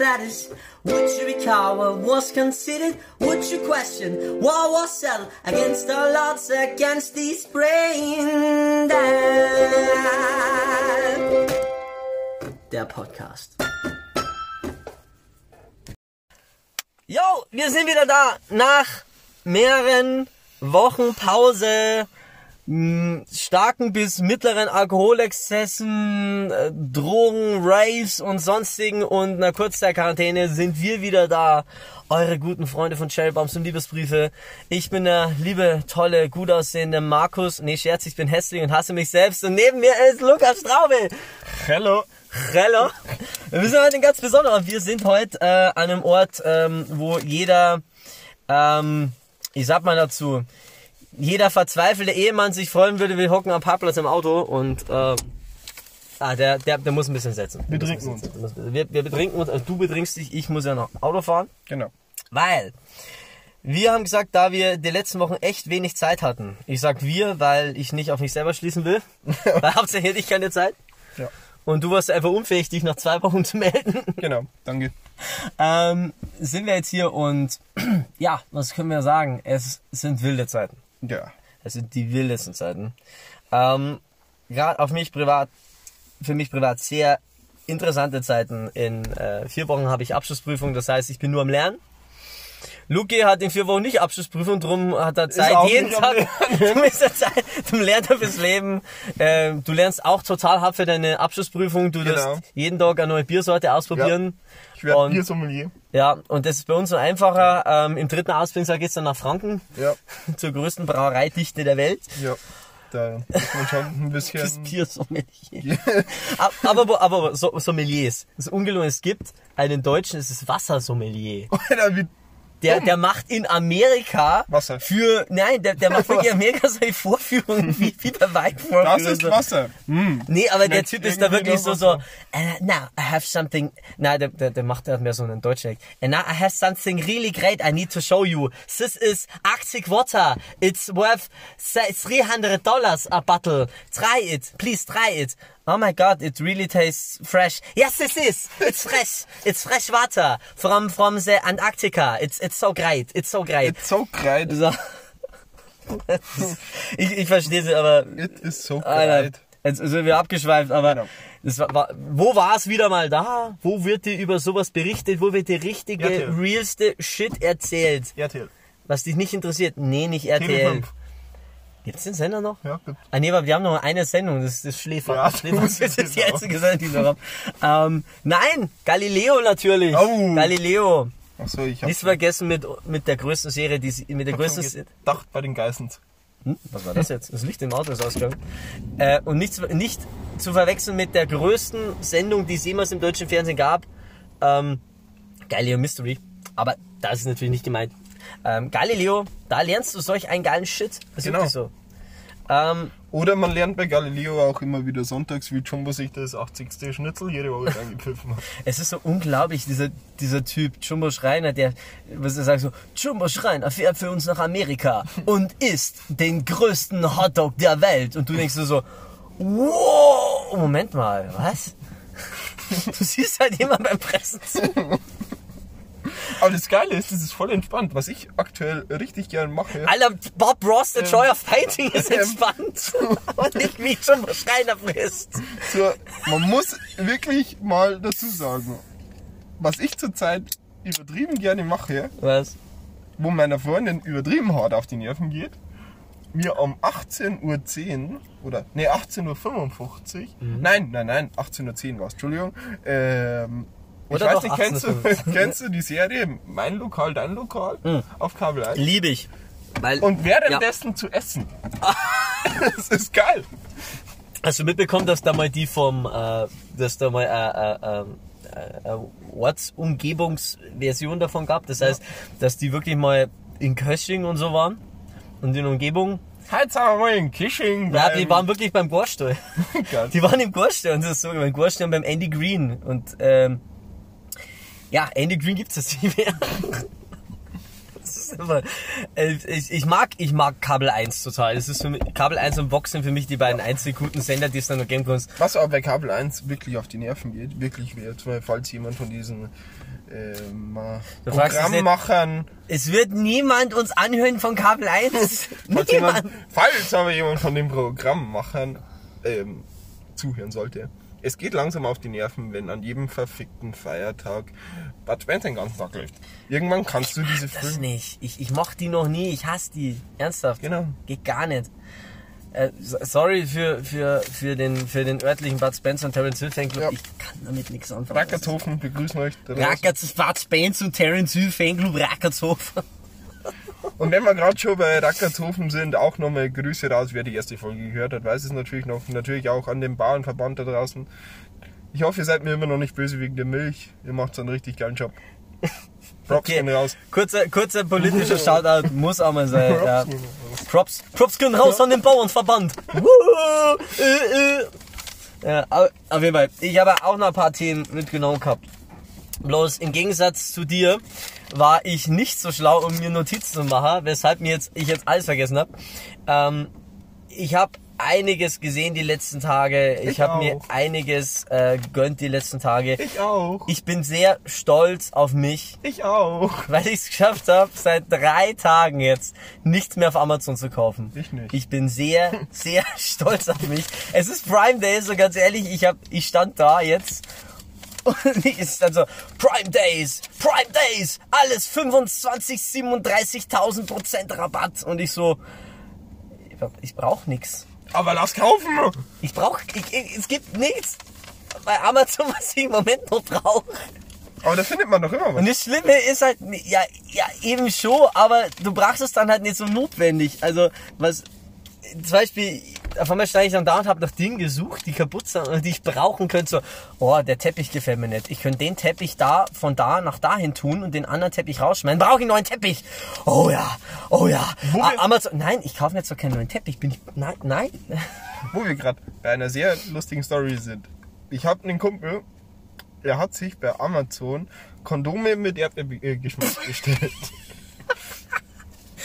status? Would you recall what was considered? Would you question what was settled against all odds, against these brain dead? Der Podcast. Yo, wir sind wieder da nach mehreren Wochen Pause, mh, starken bis mittleren Alkoholexzessen, äh, Drogen, Raves und sonstigen und einer Kurzzeit-Quarantäne sind wir wieder da. Eure guten Freunde von Cherrybombs und Liebesbriefe. Ich bin der liebe, tolle, gut aussehende Markus. Nee, Scherz, ich bin hässlich und hasse mich selbst. Und neben mir ist Lukas Straube. Hello. Hello. Wir sind heute ein ganz besonderer. Wir sind heute äh, an einem Ort, ähm, wo jeder, ähm, ich sag mal dazu, jeder verzweifelte Ehemann sich freuen würde, wir hocken am Parkplatz im Auto und äh, ah, der, der, der muss ein bisschen setzen. Wir Der muss trinken ein bisschen setzen. Wir, wir betrinken uns, also du betrinkst dich, ich muss ja noch Auto fahren. Genau. Weil wir haben gesagt, da wir die letzten Wochen echt wenig Zeit hatten. Ich sag wir, weil ich nicht auf mich selber schließen will. weil hauptsächlich hätte ich keine Zeit. Ja. Und du warst einfach unfähig, dich nach zwei Wochen zu melden. Genau. Danke. ähm, sind wir jetzt hier und ja, was können wir sagen? Es sind wilde Zeiten. Ja. Es sind die wildesten Zeiten. Ähm, Gerade auf mich privat, für mich privat sehr interessante Zeiten. In äh, vier Wochen habe ich Abschlussprüfung, das heißt, ich bin nur am Lernen. Luki hat in vier Wochen nicht Abschlussprüfung, drum hat er Zeit jeden Tag. Du bist der Zeit, du lernst fürs Leben. Ähm, du lernst auch total hart für deine Abschlussprüfung. Du Genau. wirst jeden Tag eine neue Biersorte ausprobieren. Ich werde Biersommelier. Ja, und das ist bei uns so einfacher. Ähm, Im dritten Ausbildungsjahr geht's dann nach Franken, Ja. zur größten Brauereidichte der Welt. Ja. Da muss man schon ein Das bisschen. Biersommelier. aber, aber, aber so, Sommeliers. Das ist ungelogen, es gibt einen Deutschen, es ist Wassersommelier. Alter, wie Der, der macht in Amerika Wasser. für, nein, der, der macht wirklich in Amerika solche Vorführungen wie, wie bei Weinvorführungen. Das ist. Wasser. Hm. Nee, aber der Typ ist da wirklich so, so, uh, now I have something, na, der, der, der macht halt mehr so einen deutschen. And now I have something really great I need to show you. This is Arctic water. It's worth se- 300 dollars a bottle. Try it. Please try it. Oh my god, it really tastes fresh. Yes, it is. It's fresh. It's fresh water from, from the Antarctica. It's, it's so great. It's so great. It's so great. So. ich, ich verstehe sie, aber It is so Alter, great. jetzt sind wir abgeschweift, aber Genau. das war, war, wo war es wieder mal da? Wo wird dir über sowas berichtet? Wo wird dir richtige, RTL. realste Shit erzählt? RTL. Was dich nicht interessiert? Nee, nicht RTL. TV5. Gibt's den Sender noch? Ja, gibt. Ah, nee, aber wir haben noch eine Sendung, das ist das Schläfer. Ja, Schläfer das ist ist die genau. einzige Sendung, die wir haben. Ähm, nein, Galileo natürlich. Oh. Galileo. Achso, ich hab Nicht vergessen mit, mit der größten Serie, die, sie- mit der größten, gedacht bei den Geissens. Hm? Was war das jetzt? Das Licht im Auto ist ausgegangen. Äh, und nicht, zu- nicht zu verwechseln mit der größten Sendung, die es jemals im deutschen Fernsehen gab. Ähm, Galileo Mystery. Aber das ist natürlich nicht gemeint. Ähm, Galileo, da lernst du solch einen geilen Shit. Das Genau. so. Ähm, Oder man lernt bei Galileo auch immer wieder sonntags, wie Jumbo sich das 80. Schnitzel jede Woche reingepfiffen hat. es ist so unglaublich, dieser, dieser Typ, Jumbo Schreiner, der, was er sagt so, Jumbo Schreiner fährt für uns nach Amerika und isst den größten Hotdog der Welt. Und du denkst dir so, wow, Moment mal, was? Du siehst halt jemand beim Pressen zu. Aber das Geile ist, das ist voll entspannt. Was ich aktuell richtig gern mache. Alter, Bob Ross, The Joy of Fighting ist entspannt. Und nicht wie Jumbo Schreiner frisst. So, man muss wirklich mal dazu sagen, was ich zurzeit übertrieben gerne mache, Was? wo meiner Freundin übertrieben hart auf die Nerven geht, mir um 18.10 Uhr oder ne 18.55 Uhr, nein, nein, nein, 18.10 Uhr war es, Entschuldigung, ähm, ich Oder weiß doch nicht, kennst du, 18.55 kennst du die Serie Mein Lokal, dein Lokal auf Kabel 1? Lieb ich. Weil, Und währenddessen zu essen. das ist geil. Hast du mitbekommen, dass da mal die vom, äh, dass da mal äh, äh, äh, äh, Ortsumgebungsversion davon gab? Das heißt, dass die wirklich mal in Kösching und so waren und in Umgebung. Heute sind wir mal in Kishing. Ja, die waren wirklich beim Gorstall. Die waren im Gorstall und das ist so, beim Gorstall und beim Andy Green. Und ähm, ja, Andy Green gibt's jetzt nicht mehr. Das ist äh, ich, ich mag, ich mag Kabel 1 total. Es ist für mich, Kabel 1 und Vox sind für mich die beiden einzigen guten Sender, die es dann noch geben kann. Was aber bei Kabel 1 wirklich auf die Nerven geht, wirklich wird, weil falls jemand von diesen ähm, es. Programmmachern, Es wird niemand uns anhören von Kabel 1. falls, jemand, falls aber jemand von den Programmmachern ähm, zuhören sollte. Es geht langsam auf die Nerven, wenn an jedem verfickten Feiertag Bud Spencer den ganzen Tag läuft. Irgendwann kannst du diese Das Filme... nicht. Ich, ich mochte die noch nie. Ich hasse die. Ernsthaft. Genau. Geht gar nicht. Äh, so- sorry für, für, für, den, für den örtlichen Bud Spencer und Terence Hill Fanclub. Ja. Ich kann damit nichts anfangen. Rackertshofen begrüßen euch. Rackerts, Bud Spencer und Terence Hill Fanclub Rackertshofen. Und wenn wir gerade schon bei Rackertshofen sind, auch nochmal Grüße raus, wer die erste Folge gehört hat, weiß es natürlich noch. Natürlich auch an den Bauernverband da draußen. Ich hoffe, ihr seid mir immer noch nicht böse wegen der Milch. Ihr macht so einen richtig geilen Job. Props Okay. gehen raus. Kurzer, kurzer politischer Shoutout muss auch mal sein. Props ja. Props, Props gehen raus an den Bauernverband. Wuhu, äh, äh. Ja, au- auf jeden Fall. Ich habe auch noch ein paar Themen mitgenommen gehabt. Bloß im Gegensatz zu dir war ich nicht so schlau, um mir Notizen zu machen, weshalb mir jetzt, ich jetzt alles vergessen habe. Ähm, ich habe einiges gesehen die letzten Tage. Ich, Ich habe mir einiges äh, gegönnt die letzten Tage. Ich auch. Ich bin sehr stolz auf mich, Ich auch. weil ich es geschafft habe, seit drei Tagen jetzt nichts mehr auf Amazon zu kaufen. Ich nicht. Ich bin sehr, sehr stolz auf mich. Es ist Prime Day, so ganz ehrlich, ich hab, ich stand da jetzt und ich ist dann so, Prime Days, Prime Days, alles 25, 37.000 Prozent Rabatt und ich so, ich brauch nix. Aber lass kaufen! Ich brauch, ich, ich, es gibt nichts bei Amazon, was ich im Moment noch brauche. Aber da findet man doch immer was. Und das Schlimme ist halt, ja, ja, eben schon, aber du brauchst es dann halt nicht so notwendig. Also, was, zum Beispiel, auf einmal stand ich dann da und habe nach Dingen gesucht, die kaputt sind und die ich brauchen könnte. So, oh, der Teppich gefällt mir nicht. Ich könnte den Teppich da, von da nach dahin tun und den anderen Teppich rausschmeißen. Brauche ich einen neuen Teppich? Oh ja, oh ja. Wir- Amazon, nein, ich kaufe mir jetzt doch keinen neuen Teppich. Bin ich, nein, nein. Wo wir gerade bei einer sehr lustigen Story sind. Ich habe einen Kumpel, der hat sich bei Amazon Kondome mit Erdbeergeschmack bestellt.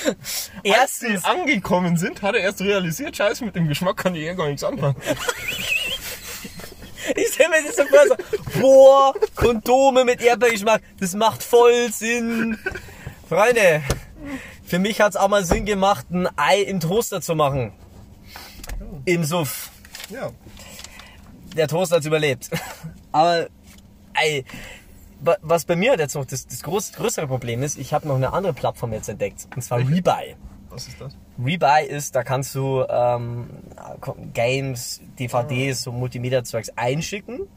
Als die Erstens, angekommen sind, hat er erst realisiert, scheiße, mit dem Geschmack kann ich eh gar nichts anfangen. Ich stell mir das so vor, so, boah, Kondome mit Erdbeergeschmack, das macht voll Sinn. Freunde, für mich hat's auch mal Sinn gemacht, ein Ei im Toaster zu machen. Im Suff. Ja. Der Toaster hat's überlebt. Aber, wa- was bei mir jetzt noch das, das groß, größere Problem ist, ich habe noch eine andere Plattform jetzt entdeckt. Und zwar Rebuy. Was ist das? Rebuy ist, da kannst du ähm, Games, DVDs, so Multimedia-Zeugs einschicken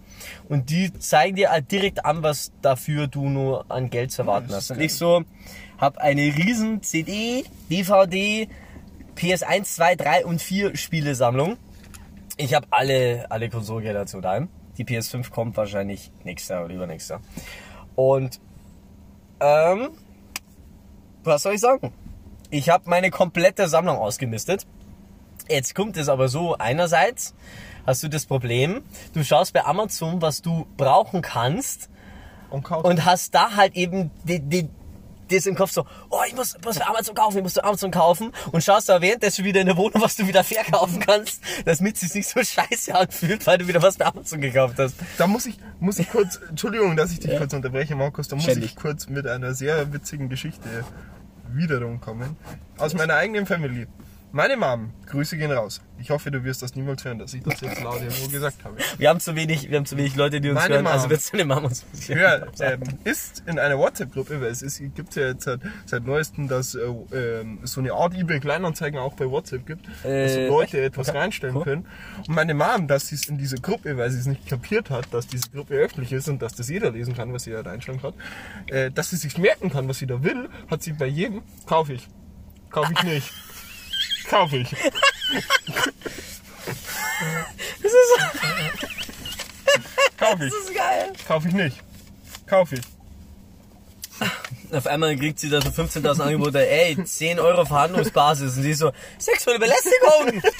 und die zeigen dir halt direkt an, was dafür du nur an Geld zu erwarten hast. Und ich so habe eine riesen CD, DVD, PS1, 2, 3 und 4 Spielesammlung. Ich habe alle, alle Konsolen dazu daheim. Die PS5 kommt wahrscheinlich nächstes Jahr oder übernächstes Jahr. Und ähm, was soll ich sagen? Ich habe meine komplette Sammlung ausgemistet. Jetzt kommt es aber so, einerseits hast du das Problem, du schaust bei Amazon, was du brauchen kannst Und und hast da halt eben die, die, das im Kopf so, oh, ich muss, muss Amazon kaufen, ich muss Amazon kaufen und schaust da währenddessen wieder in der Wohnung, was du wieder verkaufen kannst, damit es sich nicht so scheiße anfühlt, weil du wieder was bei Amazon gekauft hast. Da muss ich, muss ich kurz, Entschuldigung, dass ich dich kurz unterbreche, Markus, da muss Ständig. ich kurz mit einer sehr witzigen Geschichte wiederum kommen. Aus meiner eigenen Familie. Meine Mom, Grüße gehen raus. Ich hoffe, du wirst das niemals hören, dass ich das jetzt laut irgendwo gesagt habe. Wir haben zu wenig, wir haben zu wenig Leute, die uns Meine hören, Mom. also wird's deine Mama uns Ja, ähm, ist in einer WhatsApp-Gruppe, weil es ist, gibt ja jetzt seit, seit neuestem, dass äh, ähm, so eine Art eBay Kleinanzeigen auch bei WhatsApp gibt, dass Äh, Leute echt? etwas Okay, reinstellen cool. können. Und meine Mom, dass sie es in dieser Gruppe, weil sie es nicht kapiert hat, dass diese Gruppe öffentlich ist und dass das jeder lesen kann, was sie da reinstellen kann, äh, dass sie sich merken kann, was sie da will, hat sie bei jedem, kaufe ich, kaufe ich nicht. Kaufe ich. Das ist, Kaufe ich. das ist geil. Kaufe ich nicht. Kaufe ich. Auf einmal kriegt sie da so 15.000 Angebote, ey, 10 Euro Verhandlungsbasis. Und sie ist so, sexuelle Belästigung.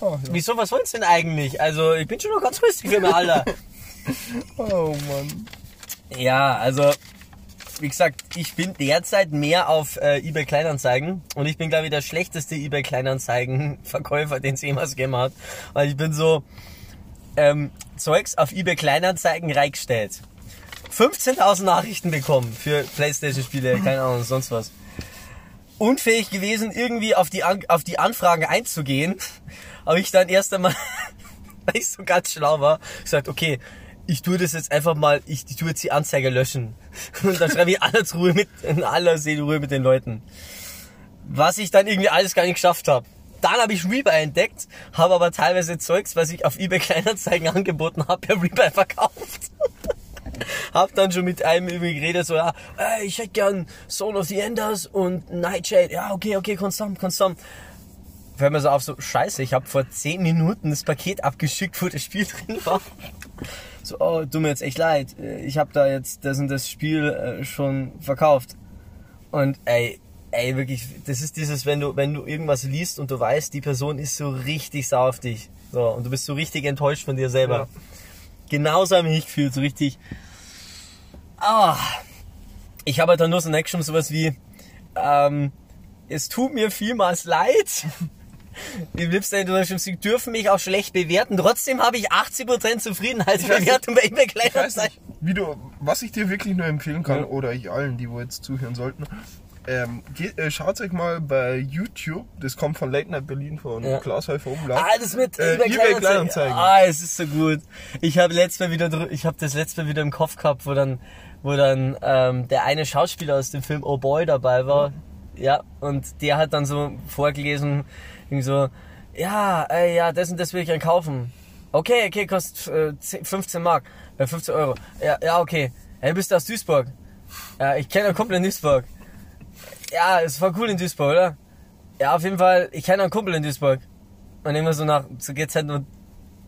Oh, ja. Wieso, was wollt's denn eigentlich? Also, ich bin schon noch ganz rüstig für mein Alter. oh Mann. Ja, also, wie gesagt, ich bin derzeit mehr auf äh, eBay Kleinanzeigen und ich bin glaube ich der schlechteste eBay Kleinanzeigen Verkäufer, den es jemals gegeben hat, weil ich bin so ähm, Zeugs auf eBay Kleinanzeigen reingestellt. 15.000 Nachrichten bekommen für Playstation Spiele, keine Ahnung, sonst was. Unfähig gewesen, irgendwie auf die, An auf die Anfragen einzugehen, habe ich dann erst einmal, weil ich so ganz schlau war, gesagt, okay, ich tue das jetzt einfach mal, ich, ich tue jetzt die Anzeige löschen. Und dann schreibe ich alles Ruhe mit, in aller Seele mit den Leuten. Was ich dann irgendwie alles gar nicht geschafft habe. Dann habe ich Rebuy entdeckt, habe aber teilweise Zeugs, was ich auf eBay Kleinanzeigen angeboten habe, per Rebuy verkauft. hab dann schon mit einem irgendwie geredet, so, ja, ey, ich hätte gern Soul of the Enders und Nightshade. Ja, okay, okay, konstant, konstant. Fällt mir so auf, so, scheiße, ich habe vor 10 Minuten das Paket abgeschickt, wo das Spiel drin war. So, oh, tut mir jetzt echt leid. Ich habe da jetzt das und das Spiel äh, schon verkauft. Und ey, ey, wirklich, das ist dieses, wenn du, wenn du irgendwas liest und du weißt, die Person ist so richtig sauer auf dich. So, und du bist so richtig enttäuscht von dir selber. Ja. Genauso habe ich mich gefühlt, so richtig. Ah. Ich habe halt dann nur so Action sowas wie, ähm, es tut mir vielmals leid. Die liebsten International Sie dürfen mich auch schlecht bewerten. Trotzdem habe ich 80% Zufriedenheitsbewertung bei eBay Kleinanzeigen. nicht, wie du, was ich dir wirklich nur empfehlen kann, oder ich allen, die wo jetzt zuhören sollten, ähm, geht, äh, schaut euch mal bei YouTube, das kommt von Late Night Berlin von Ja. Klaus Häufer Umlauf. Ah, das mit Äh, eBay eBay Kleinanzeigen. Ah, es ist so gut. Ich habe letztes Mal wieder, drü- ich habe das letzte Mal wieder im Kopf gehabt, wo dann, wo dann ähm, der eine Schauspieler aus dem Film Oh Boy dabei war. Ja, und der hat dann so vorgelesen, irgendwie so, ja, äh, ja, das und das will ich dann kaufen. Okay, okay, kostet äh, 10 15 Mark, äh, 15 Euro. Ja, ja, okay. Hey, bist du aus Duisburg? Ja, ich kenne einen Kumpel in Duisburg. Ja, es war cool in Duisburg, oder? Ja, auf jeden Fall, ich kenne einen Kumpel in Duisburg. Und immer so nach, so geht's halt nur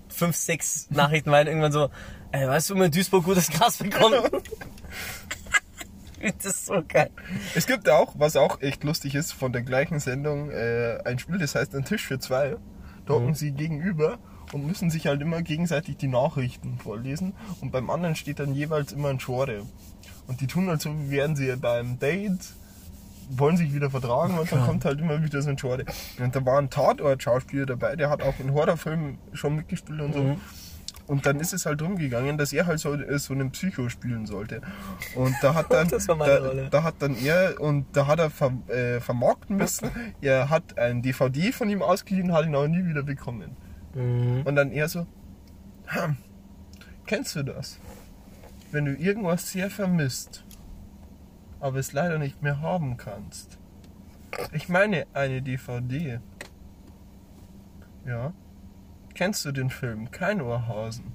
fünf, sechs Nachrichten weiter, irgendwann so, ey, weißt du, wo man in Duisburg gutes Gras bekommt? das ist so geil. Es gibt auch, was auch echt lustig ist, von der gleichen Sendung, äh, ein Spiel, das heißt Ein Tisch für zwei. Da Mhm. hocken sie gegenüber und müssen sich halt immer gegenseitig die Nachrichten vorlesen. Und beim anderen steht dann jeweils immer ein Genre. Und die tun halt so, wie wären sie beim Date, wollen sich wieder vertragen und dann kommt halt immer wieder so ein Genre. Und da war ein Tatort-Schauspieler dabei, der hat auch in Horrorfilmen schon mitgespielt und so. Mhm. Und dann ist es halt drum gegangen, dass er halt so, äh, so einen Psycho spielen sollte. Und da hat dann, Das war meine da, Rolle. da hat dann er, und da hat er ver, äh, vermarkten müssen, er hat ein DVD von ihm ausgeliehen, hat ihn aber nie wieder bekommen. Mhm. Und dann er so, hm, kennst du das? Wenn du irgendwas sehr vermisst, aber es leider nicht mehr haben kannst. Ich meine eine DVD. Ja. Kennst du den Film? Kein Ohrhausen.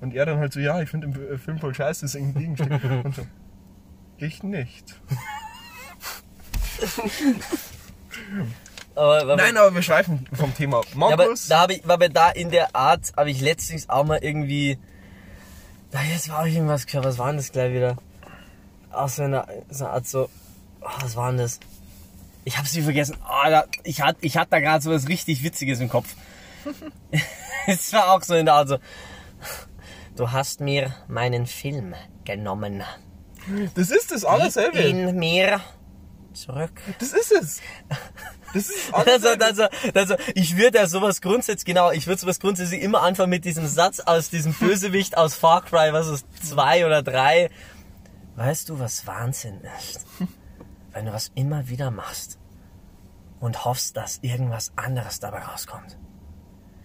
Und er dann halt so, ja, ich finde den äh, Film voll scheiße, das ist ein Gegenstück. Und so, ich nicht. Aber, Nein, aber wir schweifen vom Thema ab. ja, aber Markus, da habe ich, aber da in der Art habe ich letztens auch mal irgendwie, da jetzt war auch irgendwas gehört, was war denn das gleich wieder? Auch so eine, so eine Art so, oh, was war denn das? Ich hab's wieder vergessen. Oh, da, ich hatte ich hatte da gerade so was richtig Witziges im Kopf. es war auch so in der Art so, du hast mir meinen Film genommen. das ist das alles Gib selbe. ihn mir zurück. Das ist es. Das ist alles Also, also, also, ich würde ja sowas grundsätzlich, genau, ich würde sowas grundsätzlich immer anfangen mit diesem Satz aus diesem Bösewicht aus Far Cry, was ist, zwei oder drei. Weißt du, was Wahnsinn ist? Wenn du was immer wieder machst und hoffst, dass irgendwas anderes dabei rauskommt.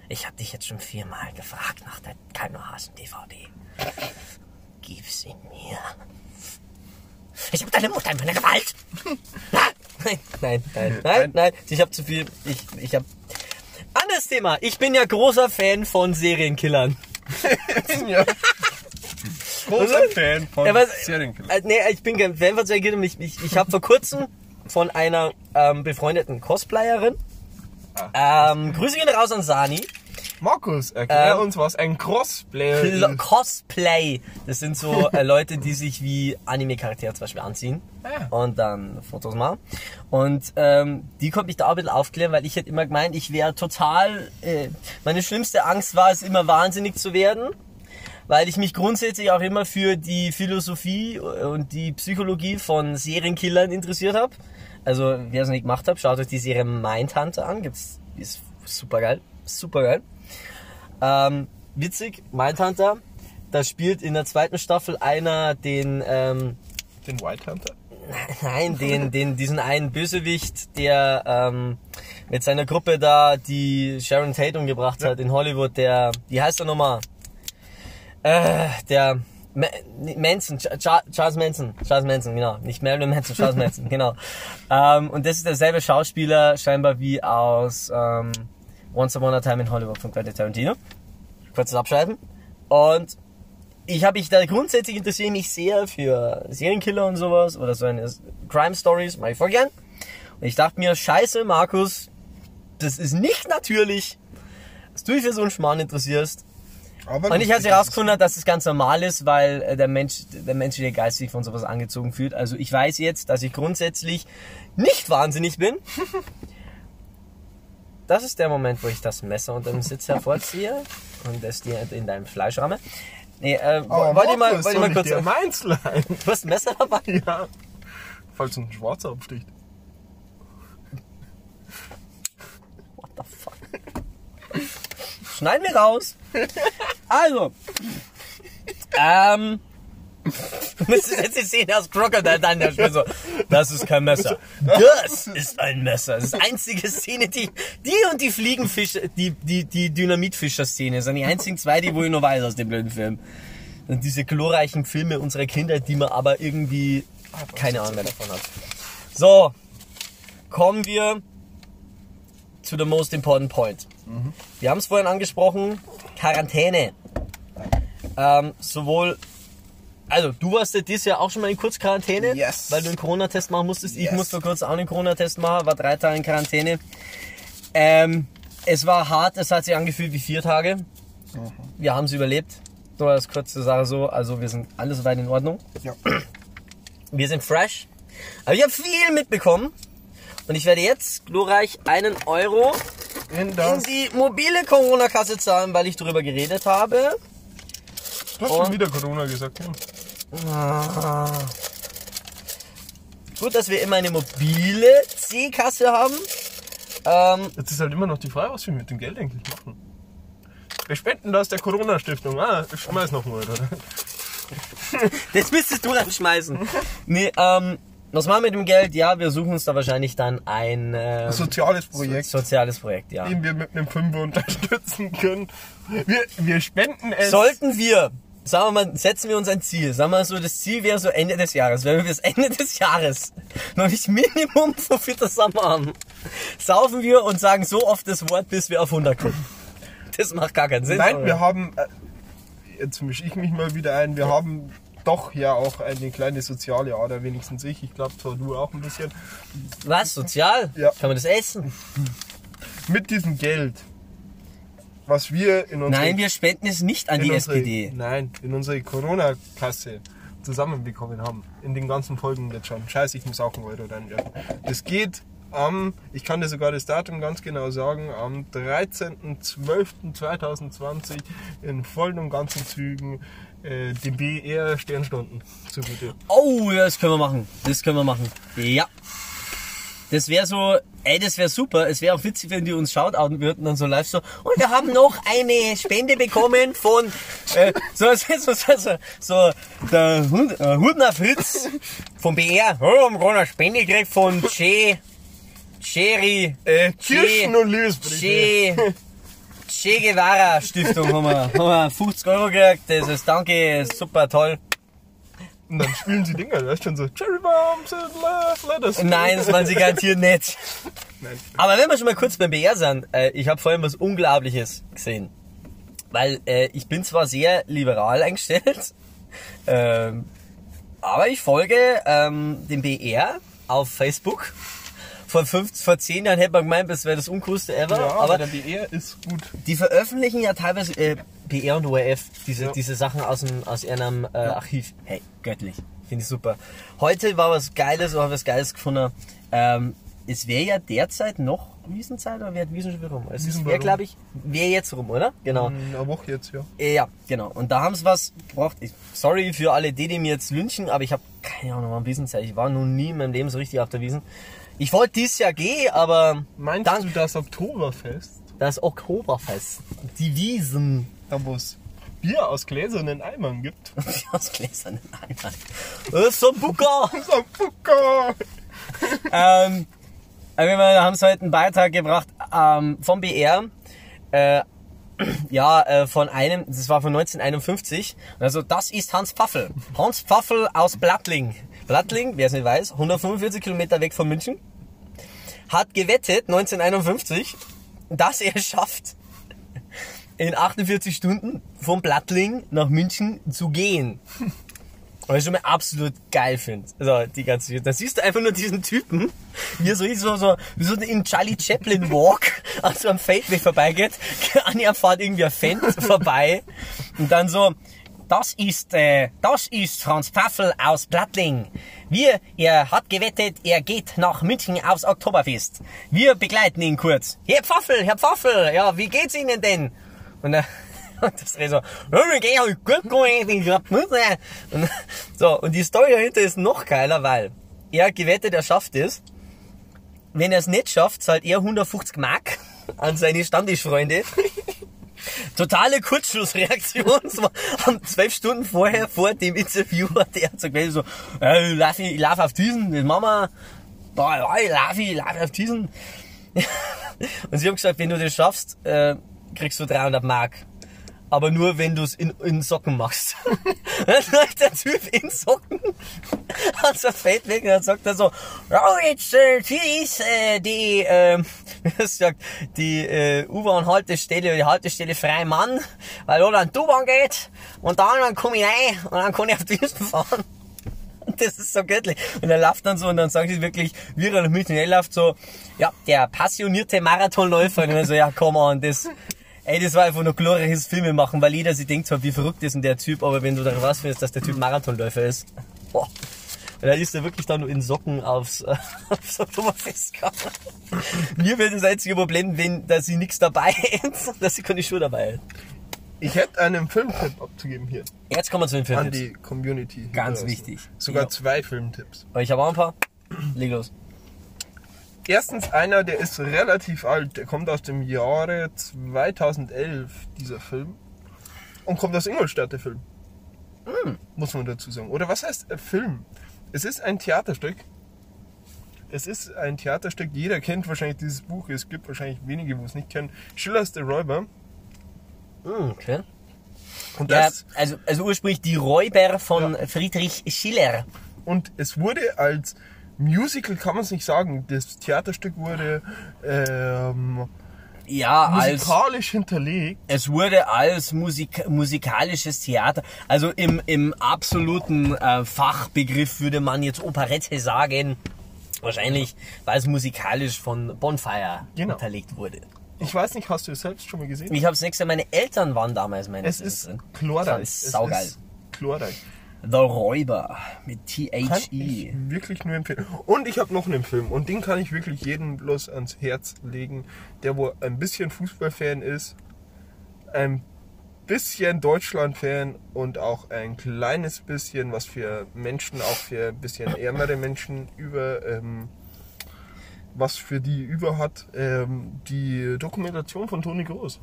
Ich habe dich jetzt schon viermal gefragt nach der Kalnohasen-DVD. Gib's in mir. Ich habe deine Mutter in meiner Gewalt. Nein, nein, nein, nein, nein. Ich habe zu viel. Ich, ich habe. Anderes Thema. Ich bin ja großer Fan von Serienkillern. ja. Großer Fan von Ja, was, Serienkiller. äh, nee, ich bin kein Fan von Serienkillern. Ich, ich, ich habe vor kurzem von einer ähm, befreundeten Cosplayerin. Ähm, Grüße gehen raus an Sani. Markus, erklär ähm, uns, was ein Crossplay Pl ist. Cosplay. Das sind so äh, Leute, die sich wie Anime-Charaktere zum Beispiel anziehen Ah. und dann Fotos machen. Und ähm, die konnte mich da auch ein bisschen aufklären, weil ich hätte immer gemeint, ich wäre total. Äh, meine schlimmste Angst war es immer wahnsinnig zu werden. weil ich mich grundsätzlich auch immer für die Philosophie und die Psychologie von Serienkillern interessiert habe. Also, wer es nicht gemacht hat, schaut euch die Serie Mindhunter an. Gibt's, ist super geil. Super geil. Ähm, witzig, Mindhunter. Da spielt in der zweiten Staffel einer den, ähm, Den White Hunter? Nein, den, den, diesen einen Bösewicht, der ähm, mit seiner Gruppe da die Sharon Tate umgebracht hat in Hollywood, der, wie heißt er nochmal? Äh, der Ma Manson, Ch- Ch- Charles Manson, Charles Manson, genau, nicht Marilyn Manson, Charles Manson, genau. Ähm, und das ist derselbe Schauspieler scheinbar wie aus ähm, Once Upon a Time in Hollywood von Quentin Tarantino. Kurzes Abschalten. Und ich habe mich da grundsätzlich interessiere mich sehr für Serienkiller und sowas oder so eine Crime Stories, mach ich voll gern. Und ich dachte mir, scheiße, Markus, das ist nicht natürlich, dass du dich für so einen Schmarrn interessierst. Aber Und ich habe herausgefunden, dass es ganz normal ist, weil äh, der Mensch, der menschliche Geist sich von sowas angezogen fühlt. Also ich weiß jetzt, dass ich grundsätzlich nicht wahnsinnig bin. Das ist der Moment, wo ich das Messer unter dem Sitz hervorziehe und es dir in deinem Fleisch ramme. Nee, äh, wollte ich mal, wollte ich mal kurz. meins leihen? Du hast ein Messer dabei? Ja. Falls ein Schwarzer absticht. What the fuck? Schneiden wir raus. Also. Ähm. Das ist jetzt die Szene aus Crocodile Dundee. Ich bin so, das ist kein Messer. Das ist ein Messer. Das ist die einzige Szene, die, die und die Fliegenfischer, die, die, die Dynamitfischer-Szene sind die einzigen zwei, die wo ich noch weiß aus dem blöden Film. Und diese glorreichen Filme unserer Kindheit, die man aber irgendwie keine Ahnung mehr davon hat. So. Kommen wir to the most important point. Wir haben es vorhin angesprochen, Quarantäne. Ähm, sowohl, also du warst ja dieses Jahr auch schon mal in Kurzquarantäne, Yes. weil du einen Corona-Test machen musstest. Ich Yes. musste vor kurzem auch einen Corona-Test machen, war drei Tage in Quarantäne. Ähm, es war hart, es hat sich angefühlt wie vier Tage. Wir haben es überlebt. Nur als kurze Sache so, also wir sind alles soweit in Ordnung. Ja. Wir sind fresh. Aber ich habe viel mitbekommen. Und ich werde jetzt glorreich einen Euro In in die mobile Corona-Kasse zahlen, weil ich darüber geredet habe. Du hast schon wieder Corona gesagt. Ja. Ah. Gut, dass wir immer eine mobile C-Kasse haben. Ähm, Jetzt ist halt immer noch die Frage, was wir mit dem Geld eigentlich machen. Wir spenden das der Corona-Stiftung. Ah, ich schmeiß noch mal, das müsstest du reinschmeißen. Nee, ähm, was machen wir mit dem Geld? Ja, wir suchen uns da wahrscheinlich dann ein ähm, Soziales Projekt, so, soziales Projekt, ja. den wir mit einem Fünfer unterstützen können. Wir, wir spenden es. Sollten wir, sagen wir mal, setzen wir uns ein Ziel. Sagen wir mal so, das Ziel wäre so Ende des Jahres. Wenn wir bis Ende des Jahres noch nicht Minimum so viel zusammen haben, saufen wir und sagen so oft das Wort, bis wir auf 100 kommen. Das macht gar keinen Sinn. Nein, aber- wir haben, äh, jetzt mische ich mich mal wieder ein, wir haben doch ja auch eine kleine soziale Ader, wenigstens ich. Ich glaube zwar du auch ein bisschen. Was? Sozial? Ja. Kann man das essen? Mit diesem Geld, was wir in unsere, Nein, wir spenden es nicht an in die unsere, SPD. Nein, in unsere Corona-Kasse zusammenbekommen haben. In den ganzen Folgen jetzt schon. Scheiße, ich muss auch einen Euro reinwerfen. Das geht am, ich kann dir sogar das Datum ganz genau sagen, am 13.12.2020 in vollen und ganzen Zügen äh, den BR Sternstunden zugute. Oh, ja, das können wir machen. Das können wir machen. Ja. Das wäre so, ey, das wäre super. Es wäre auch witzig, wenn die uns shoutouten würden dann so live so. Und wir haben noch eine Spende bekommen von, äh, so, so, so, so, so, so der Hund, äh, Hudner Fritz vom BR. Oh, wir haben gerade eine Spende gekriegt von Che, Cherry, Äh, Kirschen und Liebesbriefe. Che, che Guevara Stiftung haben wir, haben wir 50 Euro gekriegt. Das ist, danke, super toll. Und dann spielen sie Dinger, weißt du, schon so Cherry Bombs and Letters. Nein, das waren sie garantiert nicht. Nein. Aber wenn wir schon mal kurz beim BR sind, äh, ich habe vorhin was Unglaubliches gesehen. Weil äh, ich bin zwar sehr liberal eingestellt, ähm, aber ich folge ähm, dem BR auf Facebook. Vor, fünf, vor zehn Jahren hätte man gemeint, das wäre das uncoolste ever. Ja, aber aber der BR ist gut. die veröffentlichen ja teilweise äh, BR und ORF diese, Ja. diese Sachen aus, dem, aus ihrem äh, Archiv. Hey, göttlich. Finde ich super. Heute war was Geiles, oder was Geiles gefunden. Ähm, es wäre ja derzeit noch Wiesenzeit oder wäre Wiesen schon wieder rum? Es Wiesen wäre, glaube ich, wäre jetzt rum, oder? Genau. Eine Woche jetzt, ja. Äh, Ja, genau. Und da haben sie was gebracht. Ich, sorry für alle, die, die mir jetzt wünschen, aber ich habe keine Ahnung, wann Wiesenzeit. Ich war noch nie in meinem Leben so richtig auf der Wiesen. Ich wollte dieses Jahr gehen, aber Meinst dann du das Oktoberfest? das Oktoberfest. Die Wiesen. Da wo es Bier aus gläsernen Eimern gibt? Aus gläsernen Eimern. Das ist so ein Bucker. Sambuka! ähm, auf jeden Fall haben heute einen Beitrag gebracht ähm, vom BR. Äh, ja, äh, von einem, das war von 1951. Also das ist Hans Pfaffel. Hans Pfaffel aus Blattling. Blattling, wer es nicht weiß, 145 Kilometer weg von München. Hat gewettet 1951, dass er es schafft, in 48 Stunden von Blattling nach München zu gehen. Was ich schon mal absolut geil finde. Also, die ganze, da siehst du einfach nur diesen Typen, wie er so, so, so, wie so in Charlie Chaplin Walk an so einem Feldweg vorbeigeht. An ihm fährt irgendwie ein Fendt vorbei. Und dann so, das ist, äh, das ist Franz Pfaffel aus Blattling. Wir, er hat gewettet, er geht nach München aufs Oktoberfest. Wir begleiten ihn kurz. Herr Pfaffel, Herr Pfaffel, ja, wie geht's Ihnen denn? Und er, und das ist so, halt. Und, so, und die Story dahinter ist noch geiler, weil er gewettet, er schafft es. Wenn er es nicht schafft, zahlt er 150 Mark an seine Stammtischfreunde. Totale Kurzschlussreaktion. Am zwölf Stunden vorher, vor dem Interview, hat er so gewählt, so, äh, ich lauf, ich lauf auf diesen, das wir. Da, ich lauf, ich lauf auf diesen. Und sie haben gesagt, wenn du das schaffst, äh, kriegst du 300 Mark. Aber nur, wenn du es in, in Socken machst. dann läuft der Typ in Socken an so Feldweg und dann sagt er so, ja, jetzt, äh, hier ist äh, die, äh, wie er sagt, die äh, U-Bahn-Haltestelle, die Haltestelle Freimann, weil da dann die U-Bahn geht und dann, dann komme ich rein und dann kann ich auf die Wiesen fahren. Das ist so göttlich. Und er läuft dann so und dann sagen sie wirklich, wie er nach München er läuft so, ja, der passionierte Marathonläufer. Und ich so, ja, come on, das, ey, das war einfach nur glorreiches Filme machen, weil jeder sich denkt zwar, wie verrückt ist denn der Typ, aber wenn du dann rausfindest, dass der Typ Marathonläufer ist, boah. Dann ist er wirklich dann nur in Socken aufs, äh, aufs Oktoberfest. Mir wird das einzige Problem, wenn, dass sie nichts dabei ist, dass sie keine Schuhe dabei hat. Ich hätte einen Filmtipp abzugeben hier. Jetzt kommen wir zu den An Filmen. die Community. Ganz wichtig. Sogar Ja. zwei Filmtipps. Aber ich habe auch ein paar. Leg los. Erstens einer, der ist relativ alt. Der kommt aus dem Jahre 2011, dieser Film. Und kommt aus Ingolstadt, der Film. Hm. Muss man dazu sagen. Oder was heißt äh, Film? Es ist ein Theaterstück. Es ist ein Theaterstück. Jeder kennt wahrscheinlich dieses Buch. Es gibt wahrscheinlich wenige, wo es nicht kennen. Schillers der Räuber. Hm, okay. Und, Ja, das, also, also ursprünglich die Räuber von Friedrich Schiller. und es wurde als Musical, kann man es nicht sagen. Das Theaterstück wurde ähm, Ja, als musikalisch hinterlegt. es wurde als Musik, musikalisches Theater, also im, im absoluten äh, Fachbegriff würde man jetzt Operette sagen. Wahrscheinlich, weil es musikalisch von Bonfire Genau. unterlegt wurde. Ich weiß nicht, hast du es selbst schon mal gesehen? Ich habe es nächste meine Eltern waren damals meine Es ist glorreich. Das ist Es saugeil. ist glorreich. The Räuber mit Kann ich T-H-E. wirklich nur empfehlen. Und ich habe noch einen Film und den kann ich wirklich jedem bloß ans Herz legen, der wo ein bisschen Fußballfan ist, ein bisschen Deutschland-Fan und auch ein kleines bisschen, was für Menschen, auch für ein bisschen ärmere Menschen über, ähm, was für die über hat, ähm, die Dokumentation von Toni Groß.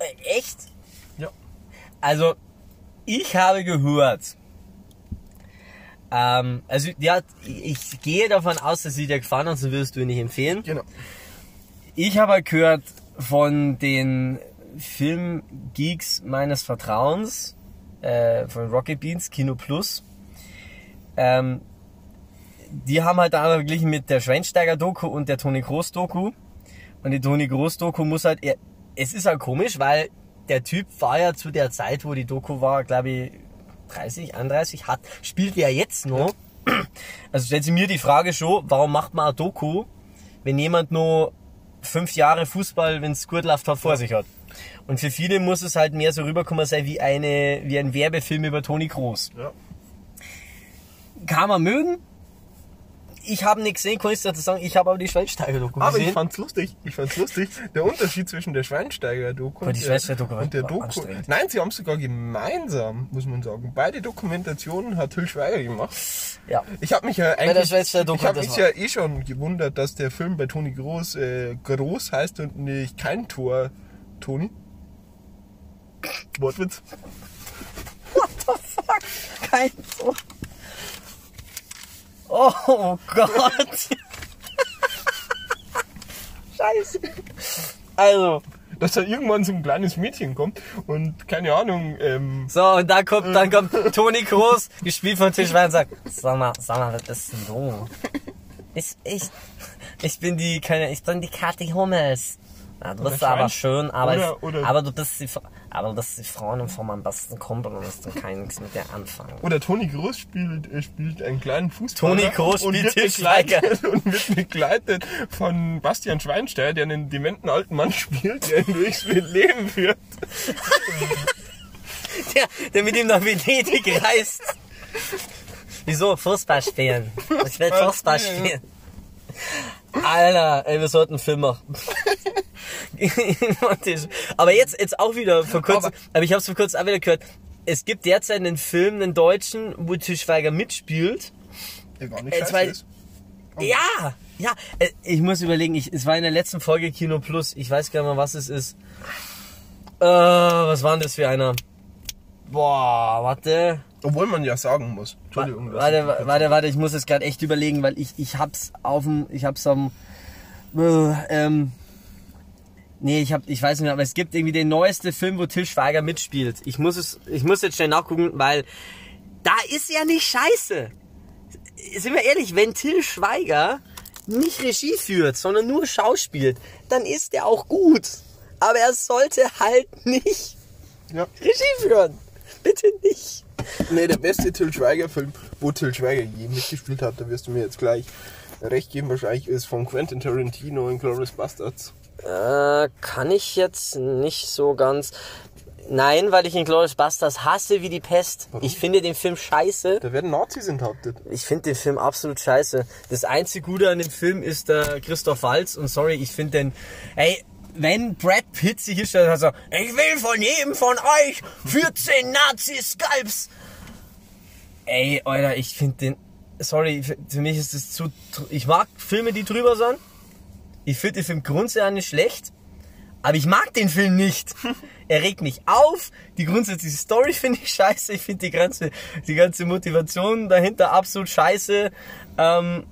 Äh, Echt? Ja. Also, ich habe gehört, ähm, also, ja, ich gehe davon aus, dass sie dir gefallen hat, sonst würdest du ihn nicht empfehlen. Genau. Ich habe gehört von den Filmgeeks meines Vertrauens, äh, von Rocket Beans, Kino Plus, ähm, die haben halt da verglichen mit der Schweinsteiger-Doku und der Toni Groß-Doku. Und die Toni Groß-Doku muss halt, es ist halt komisch, weil der Typ war ja zu der Zeit, wo die Doku war, glaube ich, 30, 31, hat, spielt er jetzt noch. Also stellt sich mir die Frage schon, warum macht man eine Doku, wenn jemand nur fünf Jahre Fußball, wenn es gut läuft, hat, vor sich hat. Und für viele muss es halt mehr so rüberkommen sein wie eine, wie ein Werbefilm über Toni Kroos. Ja. Kann man mögen. Ich habe nichts gesehen, kann ich dazu sagen, ich habe aber die Schweinsteiger-Doku Aber ich gesehen. fand's lustig. Ich fand's lustig. Der Unterschied zwischen der Schweinsteiger-Doku der- Schweinsteiger-Doku und der Doku. Nein, sie haben sogar gemeinsam, muss man sagen. Beide Dokumentationen hat Till Schweiger gemacht. ja. Ich habe mich ja der eigentlich, Schweinsteiger-Doku, ich habe mich ja eh schon gewundert, dass der Film bei Toni Groß äh, groß heißt und nicht kein Tor. Toni? Wortwitz? What the fuck? Kein so. Oh Gott. Scheiße. Also, Dass da irgendwann so ein kleines Mädchen kommt und keine Ahnung, ähm, so, und dann kommt, dann kommt Toni Kroos, gespielt von Til Schweiger und sagt, sag mal, sag mal, was bist denn du? Ich, ich, ich bin die, keine, ich bin die Kathi Hummels. Ja, du bist aber schön, aber, oder- ich, oder- aber du bist die, Fra- aber bist die Freundin von meinem besten Kumpel und hast dann kein nichts mit der anfangen. Oder Toni Groß spielt, äh, spielt einen kleinen Fußballer. Toni und spielt begleitet- Und wird begleitet von Bastian Schweinsteiger, der einen dementen alten Mann spielt, der ihn durchs Leben führt. Der, der mit ihm nach Venedig reist. Wieso? Fußball spielen. Ich will Fußball spielen. Alter, ey, wir sollten einen Film machen. aber jetzt, jetzt auch wieder vor kurzem, Aber- aber, ich habe es vor kurzem auch wieder gehört. Es gibt derzeit einen Film, einen deutschen, wo Til Schweiger mitspielt. Der gar nicht Äh, zwei- ist. Ja, ja. äh, Ich muss überlegen, ich, es war in der letzten Folge Kino Plus. Ich weiß gar nicht mal, was es ist. Äh, was war denn das für einer? Boah, warte. Obwohl man ja sagen muss. Entschuldigung. Warte, ich- wa- warte, warte, ich muss jetzt gerade echt überlegen, weil ich, ich hab's auf dem, ich hab's am, äh, ähm, nee, ich hab, ich weiß nicht mehr, aber es gibt irgendwie den neueste Film, wo Til Schweiger mitspielt. Ich muss es, ich muss jetzt schnell nachgucken, weil da ist ja nicht scheiße. Sind wir ehrlich, wenn Til Schweiger nicht Regie führt, sondern nur schauspielt, dann ist er auch gut. Aber er sollte halt nicht Ja. Regie führen. Bitte nicht. Nee, der beste Till Schweiger-Film, wo Till Schweiger je mitgespielt hat, da wirst du mir jetzt gleich recht geben, wahrscheinlich ist von Quentin Tarantino in Glorious Bastards. Äh, kann ich jetzt nicht so ganz. Nein, weil ich in Glorious Bastards hasse wie die Pest. Ich finde den Film scheiße. Da werden Nazis enthauptet. Ich finde den Film absolut scheiße. Das einzige Gute an dem Film ist der Christoph Waltz. Und sorry, ich finde den. Ey, wenn Brad Pitt sich hinstellt und sagt, so, ich will von jedem von euch 14 Nazi-Scalps. Ey, Alter, ich finde den. Sorry, für, mich ist das zu. Ich mag Filme, die drüber sind. Ich finde den Film grundsätzlich nicht schlecht. Aber ich mag den Film nicht. Er regt mich auf. Die grundsätzliche Story finde ich scheiße. Ich finde die ganze, die ganze Motivation dahinter absolut scheiße. Ähm,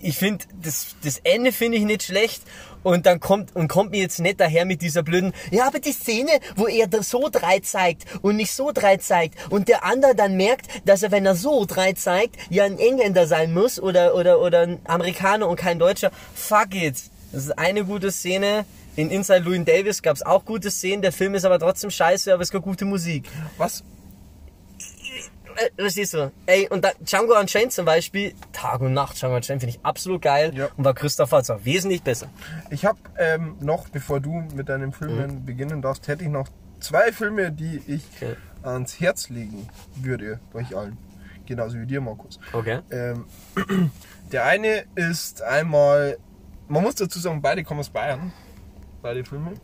ich finde, das, das Ende finde ich nicht schlecht. Und dann kommt, und kommt mir jetzt nicht daher mit dieser blöden, ja, aber die Szene, wo er so drei zeigt und nicht so drei zeigt und der andere dann merkt, dass er, wenn er so drei zeigt, ja ein Engländer sein muss oder, oder, oder ein Amerikaner und kein Deutscher. Fuck it. Das ist eine gute Szene. In Inside Louis Davis gab es auch gute Szenen. Der Film ist aber trotzdem scheiße, aber es gibt gute Musik. Was? Äh, Verstehst du? Ey, und da, Django Unchained zum Beispiel, Tag und Nacht Django Unchained finde ich absolut geil. Ja. Und war Christoph Waltz auch wesentlich besser. Ich habe ähm, noch, bevor du mit deinen Filmen Mhm. beginnen darfst, hätte ich noch zwei Filme, die ich Okay. ans Herz legen würde, euch allen. Genauso wie dir, Markus. Okay. Ähm, der eine ist einmal, man muss dazu sagen, beide kommen aus Bayern. Beide Filme.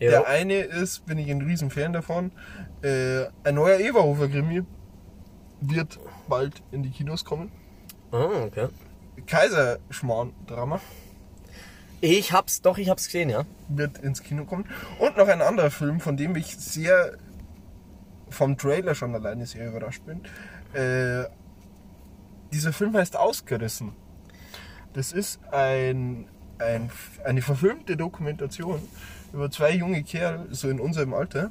Der eine ist, bin ich ein riesen Fan davon, äh, ein neuer Everhofer-Krimi wird bald in die Kinos kommen. Ah, okay. Kaiserschmarrn-Drama Ich hab's, doch, ich hab's gesehen, ja. wird ins Kino kommen. Und noch ein anderer Film, von dem ich sehr vom Trailer schon alleine sehr überrascht bin. Äh, dieser Film heißt Ausgerissen. Das ist ein, ein, eine verfilmte Dokumentation über zwei junge Kerl, so in unserem Alter,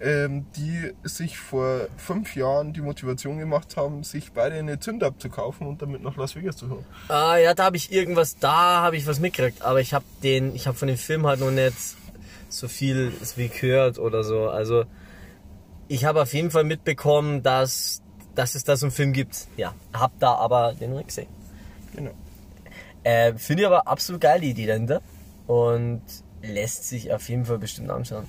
ähm, die sich vor fünf Jahren die Motivation gemacht haben, sich beide eine Zünder abzukaufen und damit nach Las Vegas zu fahren. Ah, ja, da habe ich irgendwas, da habe ich was mitgekriegt. Aber ich habe den, ich habe von dem Film halt noch nicht so viel wie gehört oder so. Also, ich habe auf jeden Fall mitbekommen, dass, dass es da so einen Film gibt. Ja, hab da aber den noch nicht gesehen. Genau. Äh, Finde ich aber absolut geil, die Idee dahinter. Und lässt sich auf jeden Fall bestimmt anschauen.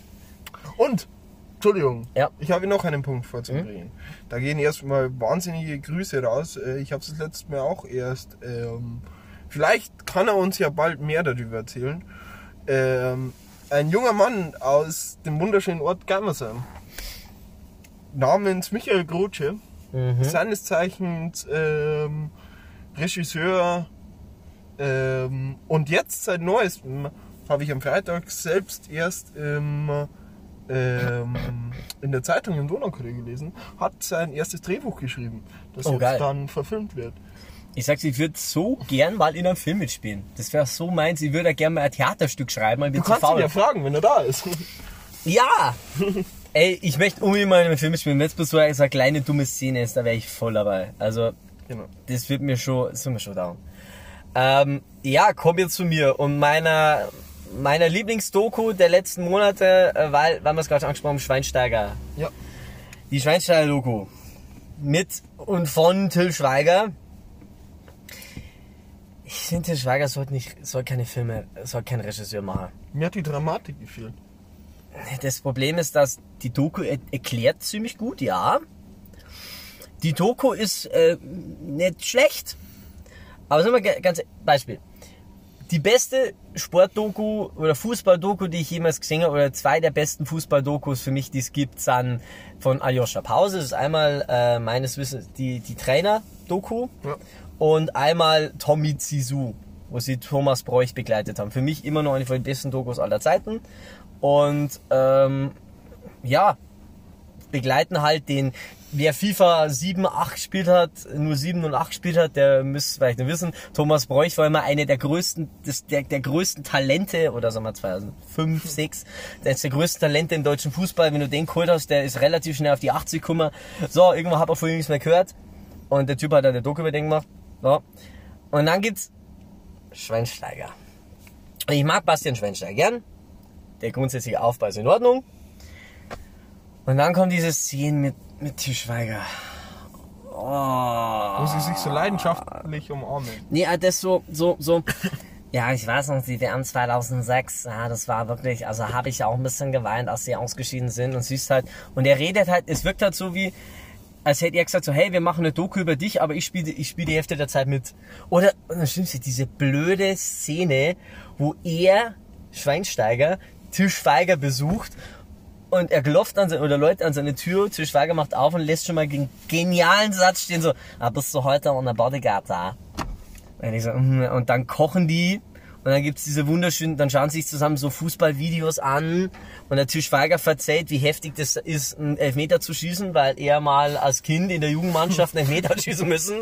Und Entschuldigung. Ja. Ich habe noch einen Punkt vorzubringen. Da gehen erstmal wahnsinnige Grüße raus. Äh, Ich habe es das letzte Mal auch erst. Ähm, vielleicht kann er uns ja bald mehr darüber erzählen. Ähm, ein junger Mann aus dem wunderschönen Ort Gammersheim namens Michael Grotsche, seines Zeichens ähm, Regisseur ähm, und jetzt seit neuestem habe ich am Freitag selbst erst im, ähm, in der Zeitung im Donaukurier gelesen, hat sein erstes Drehbuch geschrieben, das Oh, jetzt geil. dann verfilmt wird. Ich sag's, ich würde so gern mal in einem Film mitspielen. Das wäre so meins. Ich würde gerne mal ein Theaterstück schreiben, aber ich bin Du kannst ihn faul. ja fragen, wenn er da ist. Ja! Ey, ich möchte unbedingt mal in einem Film mitspielen. Wenn es bloß so eine, so eine kleine dumme Szene ist, da wäre ich voll dabei. Also, genau. das wird mir schon, das wird mir schon dauern. Ähm, ja, komm jetzt zu mir und meiner, meiner Lieblingsdoku der letzten Monate, äh, weil, weil wir es gerade angesprochen haben, Schweinsteiger. Ja. Die Schweinsteiger-Doku. Mit und von Till Schweiger. Ich finde, Till Schweiger sollte nicht, soll keine Filme, soll kein Regisseur machen. Mir hat die Dramatik gefehlt. Das Problem ist, dass die Doku er erklärt ziemlich gut, ja. Die Doku ist äh, nicht schlecht. Aber sagen wir ga- ganz Beispiel. Die beste Sportdoku oder Fußballdoku, die ich jemals gesehen habe, oder zwei der besten Fußballdokus für mich, die es gibt, sind von Aljoscha Pause. Das ist einmal äh, meines Wissens die, die Trainer-Doku Ja. und einmal Tommy Zizou, wo sie Thomas Bräuch begleitet haben. Für mich immer noch eine von den besten Dokus aller Zeiten. Und ähm, ja, begleiten halt den, wer FIFA 7, 8 gespielt hat, nur 7 und 8 gespielt hat, der müsste vielleicht nicht wissen, Thomas Bräuch war immer eine der größten, des, der, der größten Talente, oder sagen wir 2005, 6, der ist der größte Talente im deutschen Fußball, wenn du den geholt hast, der ist relativ schnell auf die 80 gekommen. So, irgendwann hat er vorhin nichts mehr gehört. Und der Typ hat dann eine Doku über den gemacht. So. Und dann gibt's Schweinsteiger. Ich mag Bastian Schweinsteiger gern. Der grundsätzliche Aufbau ist in Ordnung. Und dann kommt diese Szene mit, mit Til Schweiger. Oh. Wo sie sich so leidenschaftlich umarmen. Nee, ah, das so, so, so. Ja, ich weiß noch, die WM 2006, ja, das war wirklich, also habe ich auch ein bisschen geweint, als sie ausgeschieden sind und siehst halt, und er redet halt, es wirkt halt so wie, als hätte er gesagt so, hey, wir machen eine Doku über dich, aber ich spiele, ich spiele die Hälfte der Zeit mit. Oder, und dann stimmt diese blöde Szene, wo er, Schweinsteiger, Til Schweiger besucht und er klopft an seine, oder Leute an seine Tür, Til Schweiger macht auf und lässt schon mal den genialen Satz stehen, so, ah, bist du heute an der Bodyguard da? Und, ich so, mhm, und dann kochen die und dann gibt's diese wunderschönen, dann schauen sie sich zusammen so Fußballvideos an und der Til Schweiger verzählt, wie heftig das ist, einen Elfmeter zu schießen, weil er mal als Kind in der Jugendmannschaft einen Elfmeter schießen müssen.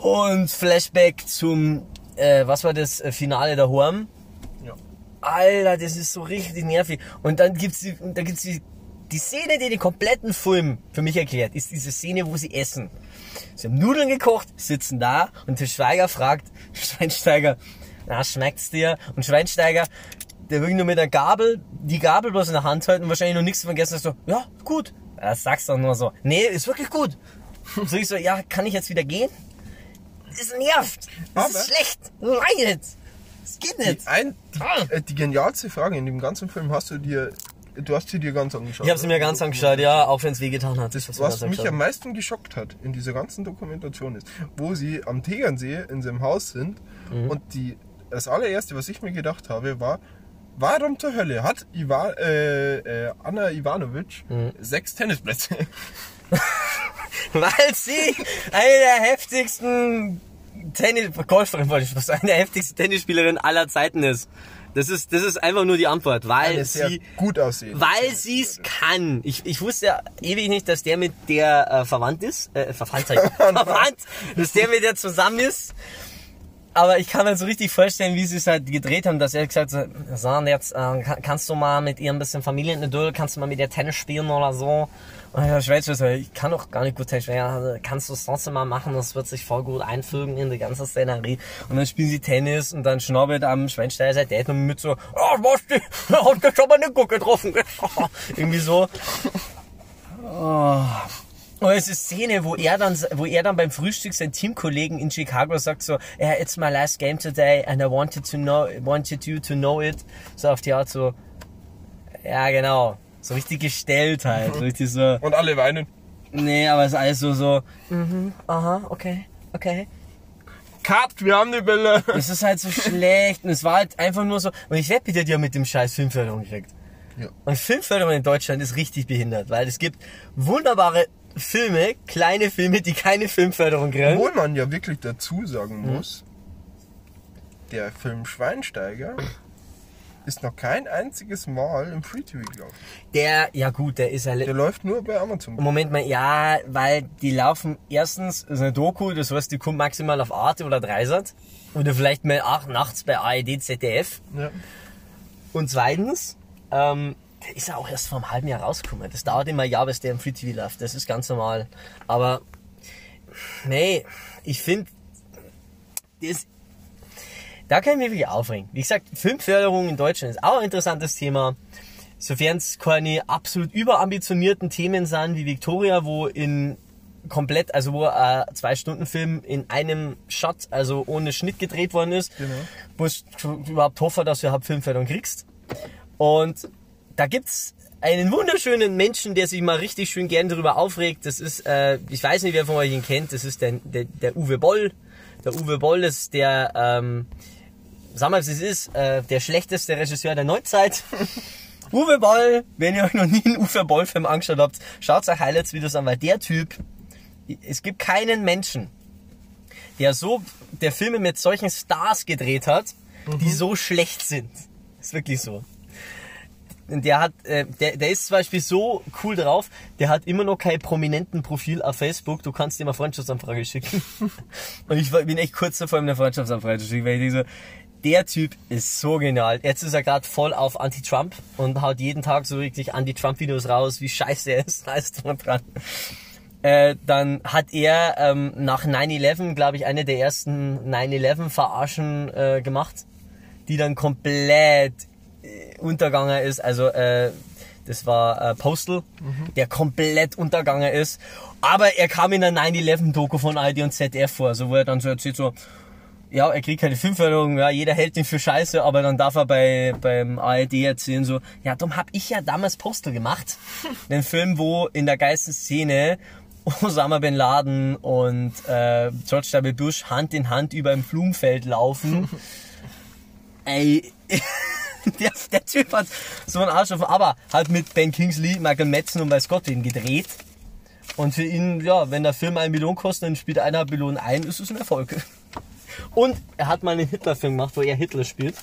Und Flashback zum, äh, was war das, äh, Finale der Horm. Alter, das ist so richtig nervig. Und dann gibt's die, und dann gibt's die, die Szene, die den kompletten Film für mich erklärt, ist diese Szene, wo sie essen. Sie haben Nudeln gekocht, sitzen da und der Schweiger fragt Schweinsteiger, na, schmeckt's dir? Und Schweinsteiger, der wirklich nur mit der Gabel, die Gabel bloß in der Hand hält und wahrscheinlich noch nichts vergessen so, ja, gut. Das sagst du nur so, nee, ist wirklich gut. So ich so, ja, kann ich jetzt wieder gehen? Das nervt. Das Aber- ist schlecht. Nein, das geht nicht. Die, ein, Ah. die, äh, die genialste Frage in dem ganzen Film hast du dir, du hast sie dir ganz angeschaut. Ich habe sie mir ganz angeschaut, ja, auch wenn es wehgetan hat. Das, Was mich am meisten geschockt hat in dieser ganzen Dokumentation ist, wo sie am Tegernsee in seinem Haus sind Mhm. und die, das allererste, was ich mir gedacht habe, war, warum zur Hölle hat Iva, äh, äh, Anna Ivanovic Mhm. sechs Tennisplätze? Weil sie eine der heftigsten Tennis, Golferin wollte ich was sagen, eine der heftigsten Tennisspielerin aller Zeiten ist. Das ist, das ist einfach nur die Antwort, weil sehr sie, gut aussehen. weil sie es kann. Ich, ich wusste ja ewig nicht, dass der mit der äh, verwandt ist, äh, verwandt, verwandt, dass der mit der zusammen ist. Aber ich kann mir so richtig vorstellen, wie sie es halt gedreht haben, dass er gesagt hat, so, jetzt äh, kann, kannst du mal mit ihr ein bisschen Familienidyll, kannst du mal mit ihr Tennis spielen oder so. Und der Schweizer ich kann doch gar nicht gut Tennis spielen. Ja, also kannst du es trotzdem mal machen, das wird sich voll gut einfügen in die ganze Szenerie. Und dann spielen sie Tennis und dann schnaubelt am Schweinsteiger sein Dad mit so, oh, was, die hat jetzt aber eine Gucke getroffen. Irgendwie so. Oh. Und es ist Szene, wo er dann, wo er dann beim Frühstück seinen Teamkollegen in Chicago sagt so, yeah, it's my last game today and I wanted to know, wanted you to know it. So auf die Art so, ja genau. So richtig gestellt halt. So richtig so. Und alle weinen. Nee, aber es ist alles so, so. Mhm, aha, okay, okay. Cut, wir haben die Bilder. Es ist halt so schlecht und es war halt einfach nur so. Und ich wette, die hat ja mit dem scheiß Filmförderung gekriegt. Ja. Und Filmförderung in Deutschland ist richtig behindert, weil es gibt wunderbare Filme, kleine Filme, die keine Filmförderung kriegen. Obwohl man ja wirklich dazu sagen muss, der Film Schweinsteiger ist noch kein einziges Mal im Free TV gelaufen. Der, ja gut, der ist ja. Der läuft nur bei Amazon. Moment mal, ja, weil die laufen erstens, ist eine Doku, das heißt, die kommt maximal auf Arte oder Dreisat. Oder vielleicht mal acht nachts bei ARD, ZDF. Ja. Und zweitens, ähm, der ist ja auch erst vor einem halben Jahr rausgekommen. Das dauert immer ein Jahr, bis der im Free TV läuft. Das ist ganz normal. Aber, nee, ich finde, das, da kann ich mich wirklich aufregen. Wie gesagt, Filmförderung in Deutschland ist auch ein interessantes Thema. Sofern es keine absolut überambitionierten Themen sind wie Victoria, wo in komplett, also wo ein zwei Stunden Film in einem Shot, also ohne Schnitt gedreht worden ist, Genau. musst du überhaupt hoffen, dass du überhaupt Filmförderung kriegst. Und da gibt's einen wunderschönen Menschen, der sich mal richtig schön gern darüber aufregt. Das ist, äh, ich weiß nicht, wer von euch ihn kennt, das ist der, der, der Uwe Boll. Der Uwe Boll ist der, ähm, sag mal, was es ist, äh, der schlechteste Regisseur der Neuzeit. Uwe Boll, wenn ihr euch noch nie einen Uwe Boll-Film angeschaut habt, schaut euch Highlights-Videos an, weil der Typ, es gibt keinen Menschen, der so, der Filme mit solchen Stars gedreht hat, die so schlecht sind. Ist wirklich so. Der hat, äh, der, der ist zum Beispiel so cool drauf, der hat immer noch kein prominenten Profil auf Facebook. Du kannst ihm eine Freundschaftsanfrage schicken. Und ich bin echt kurz davor, ihm eine Freundschaftsanfrage zu schicken, weil ich denke so, der Typ ist so genial. Jetzt ist er gerade voll auf Anti-Trump und haut jeden Tag so richtig Anti-Trump-Videos raus, wie scheiße er ist. Da ist dran dran. Äh, dann hat er ähm, nach 9-11, glaube ich, eine der ersten 9-11-Verarschen äh, gemacht, die dann komplett äh, untergegangen ist. Also äh, das war äh, Postal, der komplett untergegangen ist. Aber er kam in der 9-11-Doku von ARD und ZDF vor, so wo er dann so erzählt so, ja, er kriegt keine Filmförderung, ja, jeder hält ihn für scheiße, aber dann darf er bei, beim ARD erzählen so, ja, darum hab ich ja damals Postal gemacht. Den Film, wo in der geilsten Szene Osama Bin Laden und äh, George W. Bush Hand in Hand über ein Blumenfeld laufen. Ey, der, der Typ hat so einen Arsch auf, aber halt mit Ben Kingsley, Michael Madsen und weiß Gott wen gedreht. Und für ihn, ja, wenn der Film eine Million kostet, dann spielt einer Million ein, ist es ein Erfolg. Und er hat mal einen Hitler-Film gemacht, wo er Hitler spielt.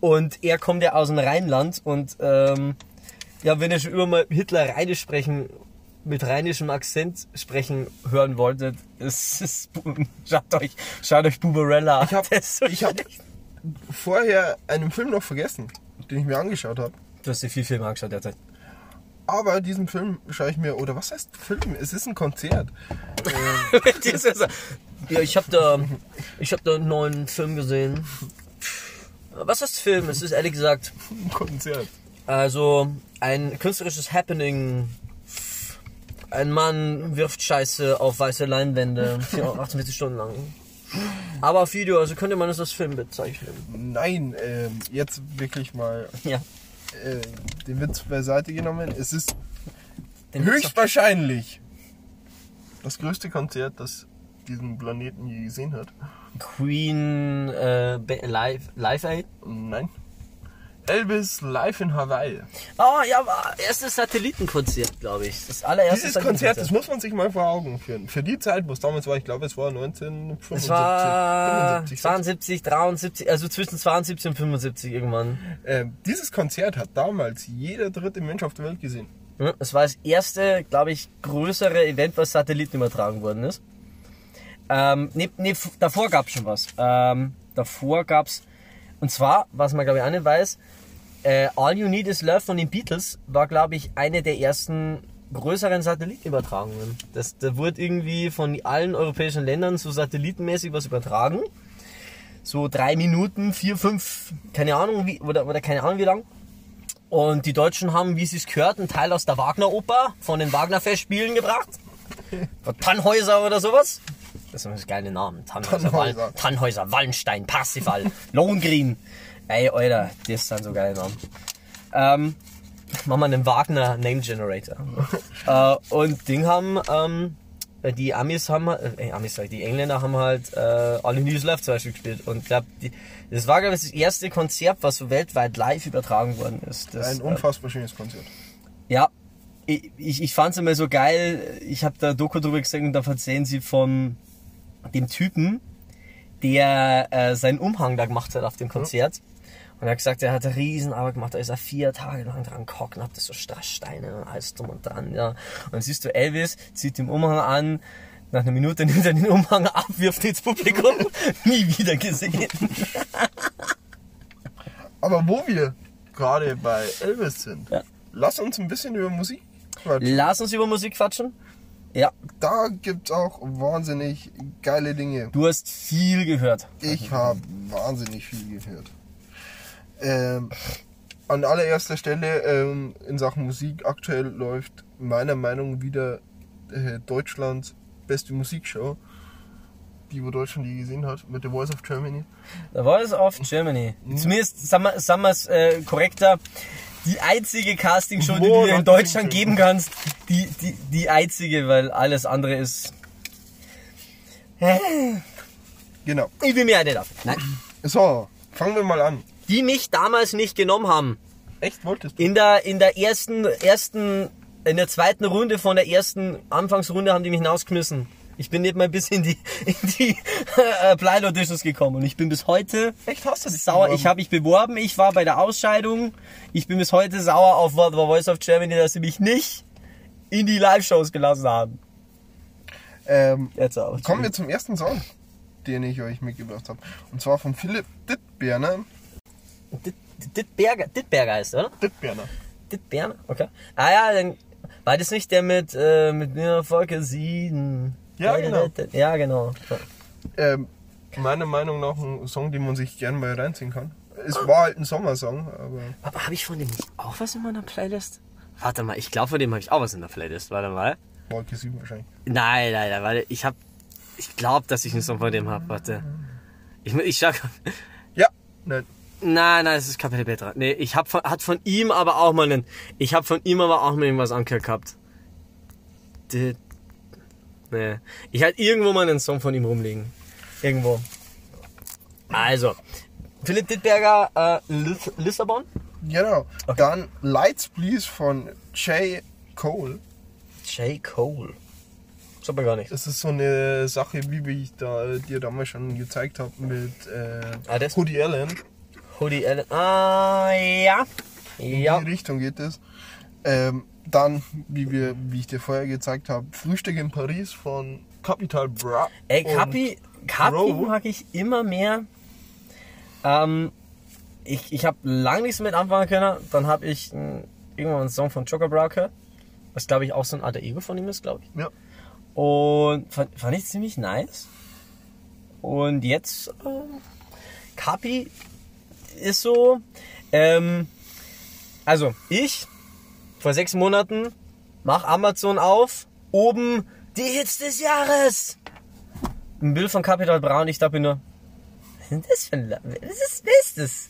Und er kommt ja aus dem Rheinland und ähm, ja, wenn ihr schon über mal Hitler rheinisch sprechen, mit rheinischem Akzent sprechen hören wolltet, es ist, schaut euch, schaut euch Bubarella an. Ich hab- Der ist so ich hab-. Vorher einen Film noch vergessen, den ich mir angeschaut habe. Du hast dir viel Filme angeschaut derzeit. Aber diesen Film schaue ich mir, oder was heißt Film? Es ist ein Konzert. Ja, ich habe da, ich habe da einen neuen Film gesehen. Was ist Film? Es ist ehrlich gesagt Ein Konzert. Also ein künstlerisches Happening. Ein Mann wirft Scheiße auf weiße Leinwände, 48 Stunden lang. Aber auf Video, also könnte man es als Film bezeichnen. Nein, ähm, jetzt wirklich mal Ja. Äh, den Witz beiseite genommen. Es ist Den höchstwahrscheinlich das größte Konzert, das diesen Planeten je gesehen hat. Queen äh, Live, Live Aid. Nein. Elvis live in Hawaii. Oh ja, erstes Satellitenkonzert, glaube ich. Das allererste Dieses Konzert, das muss man sich mal vor Augen führen. Für die Zeit, wo es damals war, ich glaube, es war 1975. Es war 75, 72, 73, also zwischen 72 und 75 irgendwann. Äh, dieses Konzert hat damals jeder dritte Mensch auf der Welt gesehen. Es war das erste, glaube ich, größere Event, was Satelliten übertragen worden ist. Ähm, nee, nee, davor gab es schon was. Ähm, davor gab es, und zwar, was man glaube ich auch nicht weiß, äh, All You Need Is Love von den Beatles war, glaube ich, eine der ersten größeren Satellitenübertragungen. Das, da wurde irgendwie von allen europäischen Ländern so satellitenmäßig was übertragen. So drei Minuten, vier, fünf, keine Ahnung, wie, oder, oder keine Ahnung wie lang. Und die Deutschen haben, wie sie es gehört, einen Teil aus der Wagner-Oper von den Wagner-Festspielen gebracht. Von Tannhäuser oder sowas. Das sind geile Namen. Tannhäuser, Tannhäuser. Tannhäuser Wallenstein, Parsifal, Lohengrin. Ey, Alter, das sind so geile Namen. Ähm, machen wir einen Wagner Name Generator. äh, und Ding haben, ähm, die Amis haben, äh, Amis sag ich, die Engländer haben halt äh, All in News Live zum Beispiel gespielt. Und glaub, die, das war, glaube ich, das erste Konzert, was so weltweit live übertragen worden ist. Das, Ein äh, unfassbar schönes Konzert. ja, ich, ich, ich fand's immer so geil. Ich habe da Doku drüber gesehen und da erzählen sie von dem Typen, der äh, seinen Umhang da gemacht hat auf dem Konzert. Und er hat gesagt, er hat Riesenarbeit gemacht, da ist er vier Tage lang dran gehockt und hat das so Strasssteine und alles drum und dran, ja. Und dann siehst du Elvis, zieht den Umhang an, nach einer Minute nimmt er den Umhang ab, wirft ins Publikum, nie wieder gesehen. Aber wo wir gerade bei Elvis sind, Ja. lass uns ein bisschen über Musik quatschen. Lass uns über Musik quatschen. Ja, Da gibt's auch wahnsinnig geile Dinge. du hast viel gehört. Ich habe wahnsinnig viel gehört. Ähm, an allererster Stelle ähm, in Sachen Musik aktuell läuft meiner Meinung nach wieder äh, Deutschlands beste Musikshow, die wo Deutschland je gesehen hat, mit The Voice of Germany. The Voice of Germany. Zumindest, sagen wir wir's, äh, korrekter, die einzige Castingshow, die du dir in Deutschland geben kannst. Die, die, die einzige, weil alles andere ist... Genau. Ich will mir eine dafür. Nein. So, fangen wir mal an. Die mich damals nicht genommen haben. Echt wolltest du? In der, in der ersten, ersten, in der zweiten Runde von der ersten Anfangsrunde haben die mich hinausgeschmissen. Ich bin nicht mal bis in die, in die äh, Blind Auditions gekommen und ich bin bis heute Echt hast du dich sauer. beworben? Ich habe mich beworben, ich war bei der Ausscheidung. Ich bin bis heute sauer auf The Voice of Germany, dass sie mich nicht in die Live-Shows gelassen haben. Ähm, Jetzt aber. kommen wir zum ersten Song, den ich euch mitgebracht habe. Und zwar von Philipp Dittberner. Dit- Dittberger, Dittberger heißt, oder? Dittberner. Dittberger? Okay. Ah ja, dann war das nicht der mit, äh, mit mir Volker Sieden? Ja, genau. Ja, genau. Ähm, meiner Meinung nach ein Song, den man sich gerne mal reinziehen kann. Es war halt ein Sommersong, aber Aber habe ich von dem nicht auch was in meiner Playlist? Warte mal, ich glaube, von dem habe ich auch was in der Playlist. Warte mal. Wolke 7 wahrscheinlich. Nein, nein, nein, warte. Ich habe, ich glaube, dass ich einen Song von dem habe. Warte. Ich, ich schau. Ja, nein. Nein, nein, es ist Kapelle Petra. Nee, ich hab von, hat von ihm aber auch mal einen, ich hab von ihm aber auch mal irgendwas angehört gehabt. Nee. Ich hatte irgendwo mal einen Song von ihm rumliegen. Irgendwo. Also, Philipp Dittberger, äh, Lis Lissabon. Genau. Dann Lights Please von J. Cole. J. Cole. Das aber gar nicht. Das ist so eine Sache, wie ich da, dir damals schon gezeigt habe mit äh, Ah, Woody Allen. Hoodie Allen. Ah, ja. Ja. In die Richtung geht es. Ähm, dann, wie, wir, wie ich dir vorher gezeigt habe, Frühstück in Paris von Capital Bra. Ey, Kapi Crow. mag ich immer mehr. Ähm, ich ich habe lange nichts mit anfangen können. Dann habe ich äh, irgendwann einen Song von Joker Brown gehört. Was glaube ich auch so ein alter Ego von ihm ist, glaube ich. Ja. Und fand, fand ich ziemlich nice. Und jetzt, äh, Kapi ist so, ähm, also ich vor sechs Monaten mach Amazon auf, oben die Hits des Jahres. Ein Bild von Capital Bra und ich dachte mir nur, was ist das für ein La Was ist, wer ist das?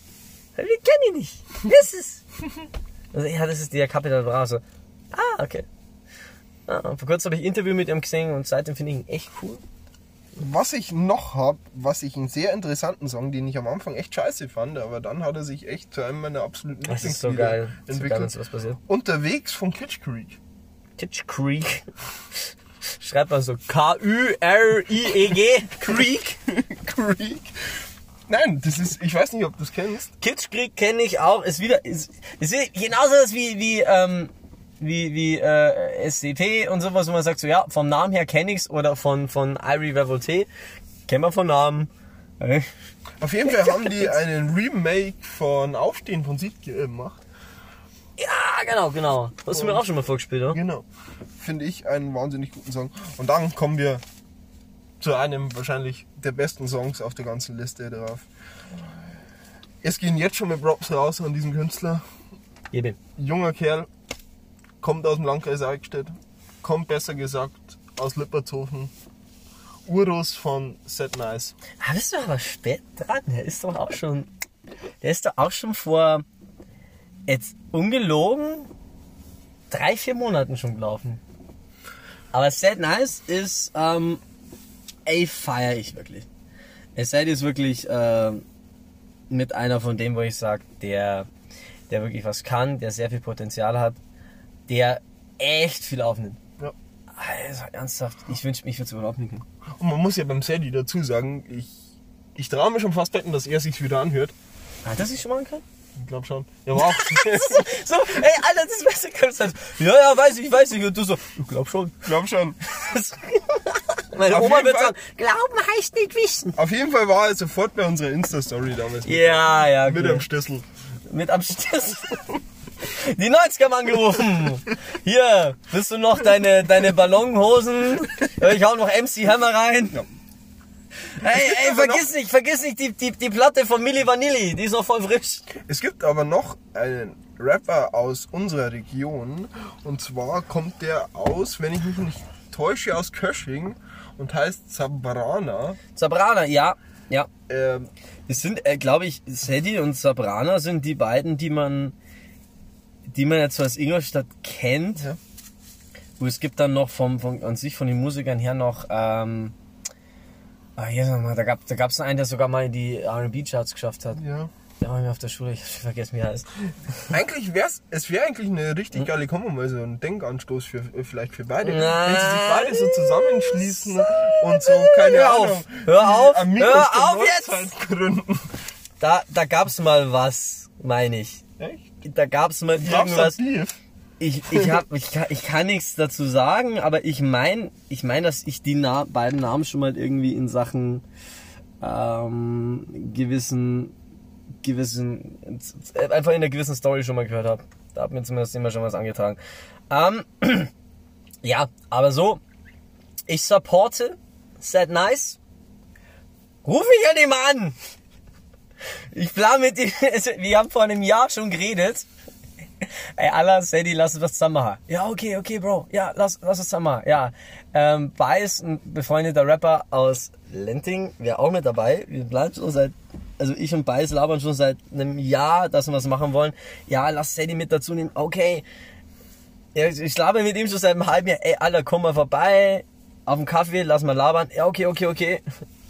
Wir kennen ihn nicht. Wer ist es? Also, ja, das ist der Capital Bra. So, ah, okay. Und vor kurzem habe ich ein Interview mit ihm gesehen und seitdem finde ich ihn echt cool. Was ich noch habe, was ich einen sehr interessanten Song, den ich am Anfang echt scheiße fand, aber dann hat er sich echt zu einem meiner absoluten Das ist so geil. So geil, entwickelt. sowas passiert. Unterwegs von Kitsch Creek. Titch Creek. Schreibt man so K-U-R-I-E-G. Creek. Creek. Nein, das ist, ich weiß nicht, ob du es kennst. Kitsch Creek kenne ich auch. Ist wieder, ist, ist genauso das wie, wie, ähm, wie, wie, äh, SCP und sowas, wo man sagt so, ja, vom Namen her kenne ich's oder von, von Irie Revolte. Kennen wir von Namen. Äh, Auf jeden Fall haben die einen Remake von Aufstehen von Sieg gemacht. Ja, genau, genau. Das hast du mir auch schon mal vorgespielt, oder? Genau. Finde ich einen wahnsinnig guten Song. Und dann kommen wir zu einem wahrscheinlich der besten Songs auf der ganzen Liste drauf. Es gehen jetzt schon mit Props raus an diesen Künstler. Gebe. Junger Kerl, kommt aus dem Landkreis Eichstätt, kommt besser gesagt aus Lippertshofen. Urus von Set Nice. Ah, bist du aber spät dran. Der ist doch auch schon. Der ist doch auch schon vor. Jetzt ungelogen. drei, vier Monaten schon gelaufen. Aber Sad Nice ist, ähm, ey, feier ich wirklich. Sad ist wirklich äh, mit einer von dem, wo ich sage, der, der wirklich was kann, der sehr viel Potenzial hat, der echt viel aufnimmt. Ja. Also ernsthaft, ich wünsche mich, ich würde es überhaupt nicht. Und man muss ja beim Sadie dazu sagen, ich, ich traue mir schon fast wetten, dass er sich wieder anhört. Hat das sich schon mal angehört? Ich glaube schon. Ja, aber auch. so, ey, Alter, das Beste kannst du Ja, ja, weiß ich, weiß ich. Und du so, ich glaub schon. glaub schon. Meine Auf Oma wird Fall- sagen, glauben heißt nicht wissen. Auf jeden Fall war er sofort bei unserer Insta-Story damals. mit- Ja, ja, Mit cool. am Schlüssel. Mit am Stiss. Die 90er haben angerufen. Hier, willst du noch deine, deine Ballonhosen? Ich hau noch MC Hammer rein. Ja. Hey, ey, aber vergiss nicht, vergiss nicht die, die, die Platte von Milli Vanilli. Die ist noch voll frisch. Es gibt aber noch einen Rapper aus unserer Region. Und zwar kommt der aus, wenn ich mich nicht täusche, aus Kösching und heißt Zabrana. Sabrana, ja, ja. Ähm, Es sind, äh, glaube ich, Sadie und Sabrana sind die beiden, die man, die man jetzt so als Ingolstadt kennt. Ja. Wo es gibt dann noch vom, vom an sich von den Musikern her noch, ähm, ah, hier sag mal, da gab da gab's einen, der sogar mal in die R&B Charts geschafft hat. ja. Der war mir auf der Schule, ich wie er heißt. Eigentlich wär's, es wäre eigentlich eine richtig geile Kombo, mal so ein Denkanstoß für, äh, vielleicht für beide. Nein. Wenn sie sich beide so zusammenschließen und so, keine Hör Ahnung. auf, hör auf, Amigos hör auf jetzt! Gründen. Da, da gab's mal was, meine ich. Echt? Da gab's mal Glaubst du, irgendwas. Ich, ich, hab, ich, kann, ich kann nichts dazu sagen, aber ich meine, ich mein, dass ich die Na beiden Namen schon mal irgendwie in Sachen ähm, gewissen, gewissen, einfach in einer gewissen Story schon mal gehört habe. Da hat mir zumindest immer schon was angetragen. Ähm, ja, aber so, ich supporte Sad Nice. Ruf mich an ihm an! Ich plan mit ihm, also, wir haben vor einem Jahr schon geredet. Ey, Allah, Sadie, lass uns was zusammen machen. Ja, okay, okay, Bro. Ja, lass, lass uns zusammen machen. Ja. Ähm, Bias, ein befreundeter Rapper aus Lenting, wäre auch mit dabei. Wir planen schon seit, also ich und Bias labern schon seit einem Jahr, dass wir was machen wollen. Ja, lass Sadie mit dazu nehmen. Okay. Ja, ich laber mit ihm schon seit einem halben Jahr. Ey, Alter, komm mal vorbei. Auf dem Kaffee, lass mal labern. Ja, okay, okay, okay.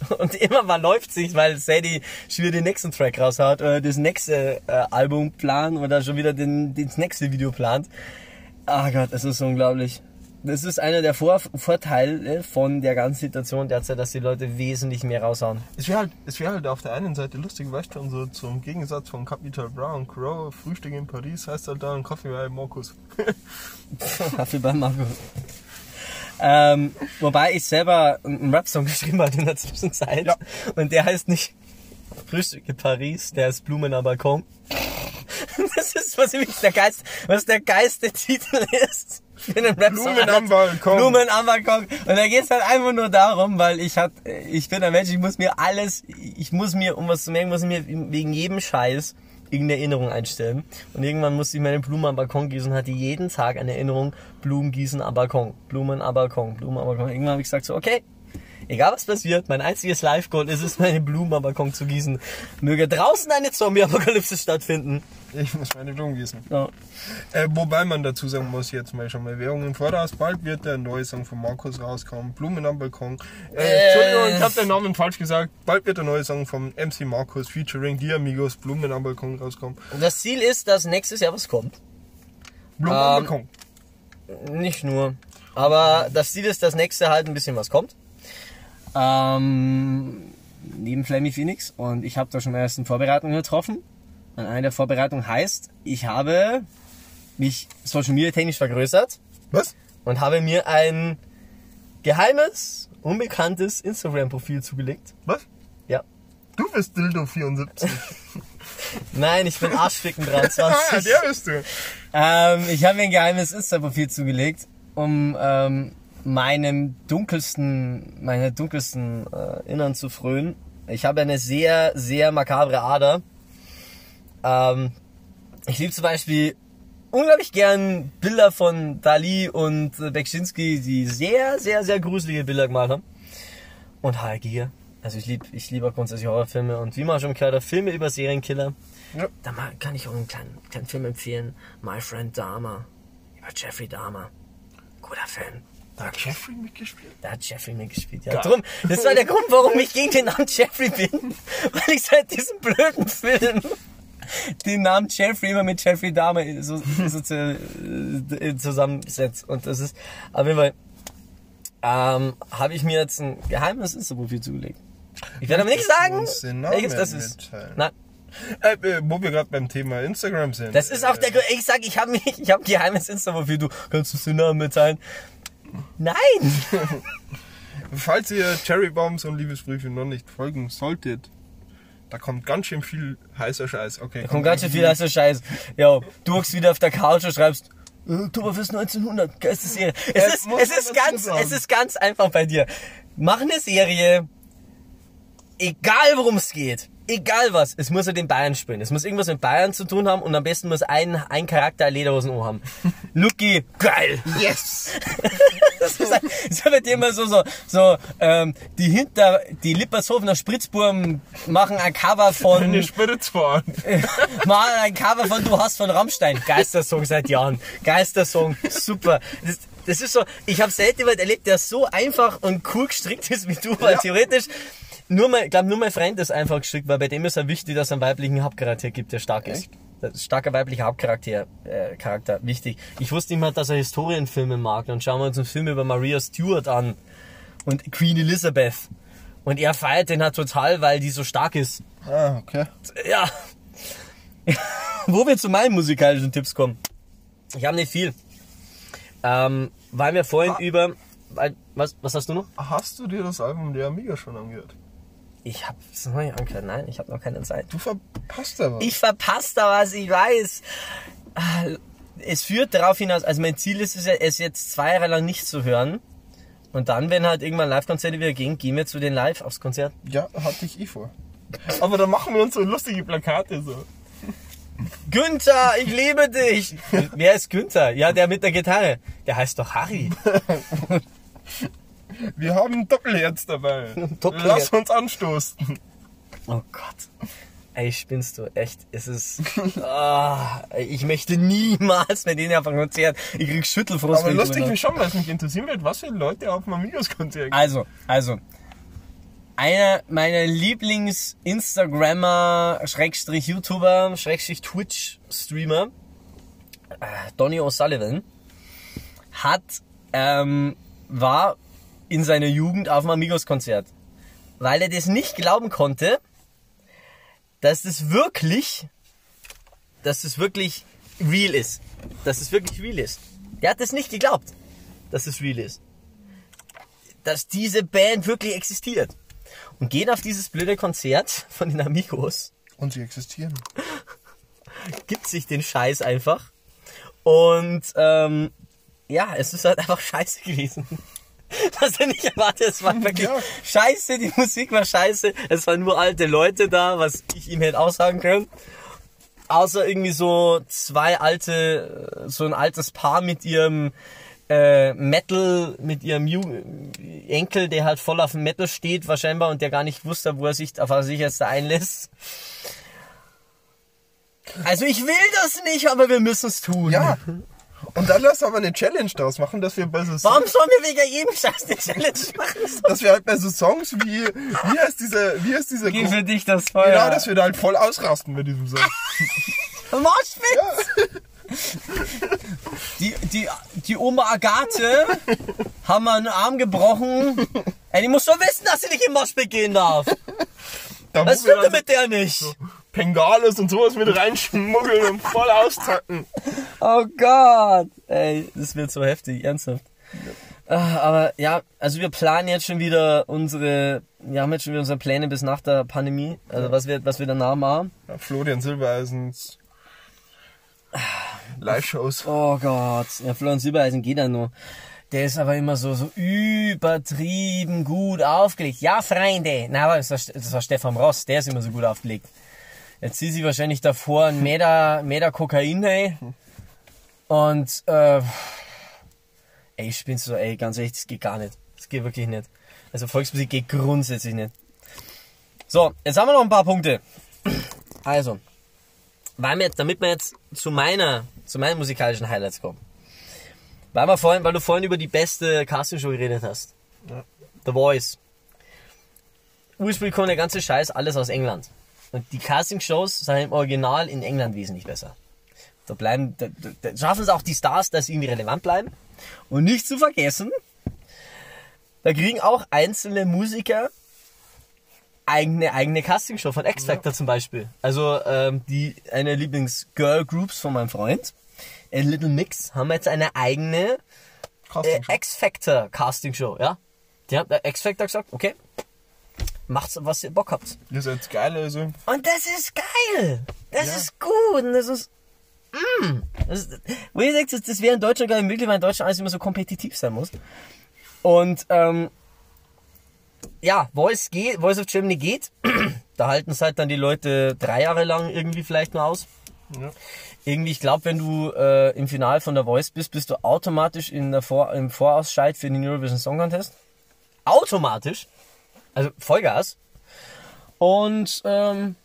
Und immer mal läuft sich, weil Sadie schon wieder den nächsten Track raushaut oder das nächste äh, Album plant oder schon wieder den, das nächste Video plant. Ah Gott, es ist unglaublich. Das ist einer der Vor Vorteile von der ganzen Situation derzeit, dass die Leute wesentlich mehr raushauen. Es wäre halt, es wär halt auf der einen Seite lustig, weißt du, so zum Gegensatz von Capital Bra und Crow, Frühstück in Paris heißt halt da ein Kaffee bei Markus. Kaffee bei Marco. Ähm, wobei ich selber einen Rap-Song geschrieben habe in der Zwischenzeit. Ja. Und der heißt nicht Frühstück in Paris, der ist Blumen am Balkon. Das ist was nämlich der Geist, was der geilste Titel ist. Für. Blumen am Balkon. Blumen am Balkon. Und da geht's halt einfach nur darum, weil ich hat, ich bin ein Mensch, ich muss mir alles, ich muss mir, um was zu merken, muss ich mir wegen jedem Scheiß irgendeine Erinnerung einstellen. Und irgendwann musste ich meine Blumen am Balkon gießen und hatte jeden Tag eine Erinnerung, Blumen gießen am Balkon, Blumen am Balkon, Blumen am Balkon. Irgendwann habe ich gesagt so, okay, egal was passiert, mein einziges Live-Goal ist es, meine Blumen am Balkon zu gießen. Möge draußen eine Zombie-Apokalypse stattfinden. Ich muss meine Blumen gießen. Ja. Äh, wobei man dazu sagen muss, jetzt mal schon mal Währung im Voraus, bald wird der neue Song von Markus rauskommen, Blumen am Balkon. Äh, Äh. Entschuldigung, ich habe den Namen falsch gesagt. Bald wird der neue Song von MC Markus featuring Die Amigos Blumen am Balkon rauskommen. Und das Ziel ist, dass nächstes Jahr was kommt. Blumen am Ähm, Balkon. Nicht nur. Aber das Ziel ist, dass nächste halt ein bisschen was kommt. Ähm, neben Flammy Phoenix. Und ich habe da schon meine ersten Vorbereitungen getroffen. Und eine der Vorbereitungen heißt, ich habe mich Social Media technisch vergrößert Was? und habe mir ein geheimes, unbekanntes Instagram-Profil zugelegt. Was? Ja. Du bist Dildo 74. Nein, ich bin Arschficken ah, 23. der bist du. Ähm, ich habe mir ein geheimes Insta-Profil zugelegt, um ähm, meinem dunkelsten, meiner dunkelsten äh, Innern zu frönen. Ich habe eine sehr, sehr makabre Ader. Ähm, ich liebe zum Beispiel unglaublich gern Bilder von Dali und äh, Bekschinski, die sehr, sehr, sehr gruselige Bilder gemalt haben. Und H.R. Giger. Also ich liebe ich liebe auch grundsätzlich Horrorfilme und wie man schon gehört hat, Filme über Serienkiller. Ja. Da kann ich auch einen kleinen, kleinen Film empfehlen. My Friend Dharma. Ja, Jeffrey Dahmer. Guter Film. Da hat Jeffrey mitgespielt. Da hat Jeffrey mitgespielt. Ja, Geil. drum, das war der Grund, warum ich gegen den Namen Jeffrey bin. Weil ich seit diesem blöden Film den Namen Jeffrey immer mit Jeffrey Dahmer so, so zu, äh, zusammensetze. Und das ist, auf jeden Fall, ähm, habe ich mir jetzt ein geheimes Insta-Profil zugelegt. Ich werde aber nicht sagen, welches das ist. Nein, Äh, äh, wo wir gerade beim Thema Instagram sind. das ist auch der Grund. Ich sag, ich habe mich, ich habe ein geheimes Insta-Profil. Du kannst uns den Namen mitteilen. Nein! Falls ihr Cherrybombs und Liebesbriefe noch nicht folgen solltet, da kommt ganz schön viel heißer Scheiß. Okay, Da kommt ganz schön viel heißer Scheiß. Ja, du hockst wieder auf der Couch und schreibst, äh, Oktoberfest 1900, geilste Serie. Es Ja, ist, es ist ganz, es ist ganz einfach bei dir. Mach eine Serie, egal worum es geht, egal was, es muss ja den Bayern spielen. Es muss irgendwas mit Bayern zu tun haben und am besten muss ein, ein Charakter ein Lederhosen haben. Lucky, geil. Yes! Das ist, halt- das dir immer so, so, so, ähm, die hinter, die Lippershofener Spritzburm machen ein Cover von, Eine Spritzfahrt. Mal ein Cover von Du hast von Rammstein. Geistersong seit Jahren. Geistersong. Super. Das, das ist so, ich habe selten jemand erlebt, der so einfach und cool gestrickt ist wie du, weil Ja. theoretisch nur mein, ich glaube nur mein Freund ist einfach gestrickt, weil bei dem ist ja wichtig, dass es einen weiblichen Hauptcharakter gibt, der stark ist. Echt? Ist starker weiblicher Hauptcharakter, äh, Charakter, wichtig. Ich wusste immer, dass er Historienfilme mag. Dann schauen wir uns einen Film über Maria Stuart an und Queen Elizabeth. Und er feiert den halt total, weil die so stark ist. Ah, okay. Ja. Wo wir zu meinen musikalischen Tipps kommen. Ich habe nicht viel. Ähm, weil wir vorhin Ah. über. Weil, was, was hast du noch? Hast du dir das Album der Amiga schon angehört? Ich habe nicht angehört. Nein, ich habe noch keine Zeit. Du verpasst aber. Ich verpasse da was, ich weiß. Ah, Es führt darauf hinaus, also mein Ziel ist es ja, es jetzt zwei Jahre lang nicht zu hören. Und dann, wenn halt irgendwann Live-Konzerte wieder gehen, gehen wir zu den Live aufs Konzert. Ja, hatte ich eh vor. Aber dann machen wir uns so lustige Plakate so. Günther, ich liebe dich! Wer ist Günther? Ja, der mit der Gitarre. Der heißt doch Harry. Wir haben ein Doppelherz dabei. Doppelherz. Lass uns anstoßen. Oh Gott. Ey, spinnst du, echt. Es ist. Ah, ich möchte niemals mit denen auf ein Konzert. Ich krieg Schüttelfrost. Aber lustig mich schon, weil es mich interessieren wird, was für Leute auf dem Amigos-Konzert gehen. Also, also. Einer meiner Lieblings-Instagrammer, Schrägstrich YouTuber, Schrägstrich Twitch-Streamer, äh, Donny O'Sullivan, hat, ähm, war in seiner Jugend auf dem Amigos-Konzert. Weil er das nicht glauben konnte, dass das wirklich, dass das wirklich real ist. Dass es wirklich real ist. Der hat das nicht geglaubt, dass es real ist dass diese Band wirklich existiert. Und geht auf dieses blöde Konzert von den Amigos, Und sie existieren. gibt sich den Scheiß einfach. Und ähm, ja, es ist halt einfach scheiße gewesen. Was er nicht erwartet, es war wirklich Ja. scheiße, die Musik war scheiße, es waren nur alte Leute da, was ich ihm hätte aussagen können. Außer irgendwie so zwei alte, so ein altes Paar mit ihrem äh, Metal, mit ihrem Ju Enkel, der halt voll auf dem Metal steht, wahrscheinlich, und der gar nicht wusste, wo er sich, auf was er sich jetzt da einlässt. Also ich will das nicht, aber wir müssen es tun. Ja. Und dann lass aber eine Challenge daraus machen, dass wir bei so Songs, Warum sollen wir wegen jedem Scheiß eine Challenge machen? dass wir halt bei so Songs wie, wie heißt diese, wie heißt diese Geh Gruppe? für dich das Feuer. Genau, dass wir da halt voll ausrasten mit diesem Song. Moshpit! Die, die, die Oma Agathe haben wir einen Arm gebrochen. Ey, die muss doch wissen, dass sie nicht im Moshpit gehen darf. Da wir stimmt denn dann mit der nicht? so Pengales und sowas mit reinschmuggeln und voll auszacken. Oh Gott. Ey, das wird so heftig, ernsthaft. Ah, Aber ja, also wir planen jetzt schon wieder unsere, wir haben jetzt schon wieder unsere Pläne bis nach der Pandemie. Also was wir, was wir danach machen. Ja, Florian Silbereisens Live-Shows. Oh Gott, ja, Florian Silbereisen geht ja nur. Der ist aber immer so, so übertrieben gut aufgelegt. Ja, Freunde. Na, aber das war, das war Stefan Ross, der ist immer so gut aufgelegt. Jetzt zieht sie wahrscheinlich davor ein Meter, Meter Kokain rein. Und, äh, ey, ich bin so, ey, ganz ehrlich, das geht gar nicht. Das geht wirklich nicht. Also Volksmusik geht grundsätzlich nicht. So, jetzt haben wir noch ein paar Punkte. Also, weil wir jetzt, damit wir jetzt zu meiner, zu meinen musikalischen Highlights kommen. Weil, wir vorhin, weil du vorhin über die beste Castingshow geredet hast. Ja. The Voice. Ursprünglich kommt der ganze Scheiß alles aus England. Und die Castingshows sind im Original in England wesentlich besser. Da bleiben, da, da, schaffen es auch die Stars, dass sie irgendwie relevant bleiben. Und nicht zu vergessen, da kriegen auch einzelne Musiker eigene, eigene Castingshow von X Factor zum Beispiel. Also ähm, die eine Lieblings-Girl-Groups von meinem Freund, A Little Mix, haben jetzt eine eigene äh. X Factor Castingshow, ja. Die haben äh, X Factor gesagt, okay, macht's, was ihr Bock habt. Ihr seid geil, also. Und das ist geil. Das Ja. ist gut. Und das ist. Mm, das, wo ihr sagt, das, das wäre in Deutschland gar nicht möglich, weil in Deutschland alles immer so kompetitiv sein muss. Und ähm, ja, Voice geht, Voice of Germany geht. da halten es halt dann die Leute drei Jahre lang irgendwie vielleicht nur aus. Ja. Irgendwie, ich glaube, wenn du äh, im Finale von der Voice bist, bist du automatisch in der Vor im Vorausscheid für den Eurovision Song Contest. Automatisch. Also Vollgas. Und ähm,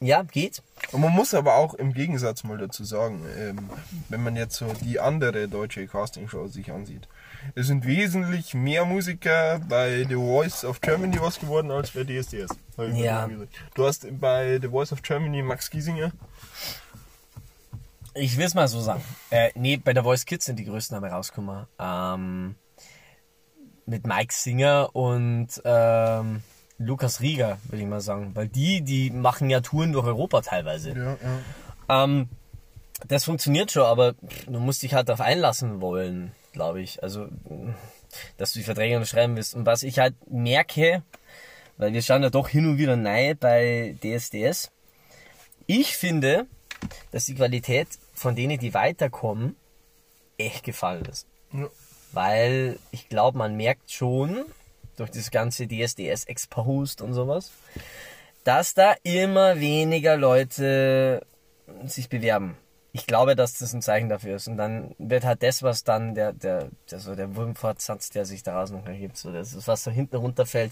ja, geht. Und man muss aber auch im Gegensatz mal dazu sagen, ähm, wenn man jetzt so die andere deutsche Castingshow sich ansieht, es sind wesentlich mehr Musiker bei The Voice of Germany was geworden als bei DSDS. Ja. Du hast bei The Voice of Germany Max Giesinger. Ich will es mal so sagen. Äh, nee, bei der Voice Kids sind die größten dabei rausgekommen. Ähm, mit Mike Singer und ähm, Lukas Rieger, würde ich mal sagen. Weil die, die machen ja Touren durch Europa teilweise. Ja, ja. Ähm, das funktioniert schon, aber du musst dich halt darauf einlassen wollen, glaube ich. Also, dass du die Verträge unterschreiben willst. Und was ich halt merke, weil wir schauen ja doch hin und wieder nein bei DSDS, ich finde, dass die Qualität von denen, die weiterkommen, echt gefallen ist. Ja. Weil ich glaube, man merkt schon, durch das ganze DSDS Exposed und sowas, dass da immer weniger Leute sich bewerben. Ich glaube, dass das ein Zeichen dafür ist. Und dann wird halt das, was dann der, der, der, so der Wurmfortsatz, der sich daraus noch ergibt, so das was so hinten runterfällt,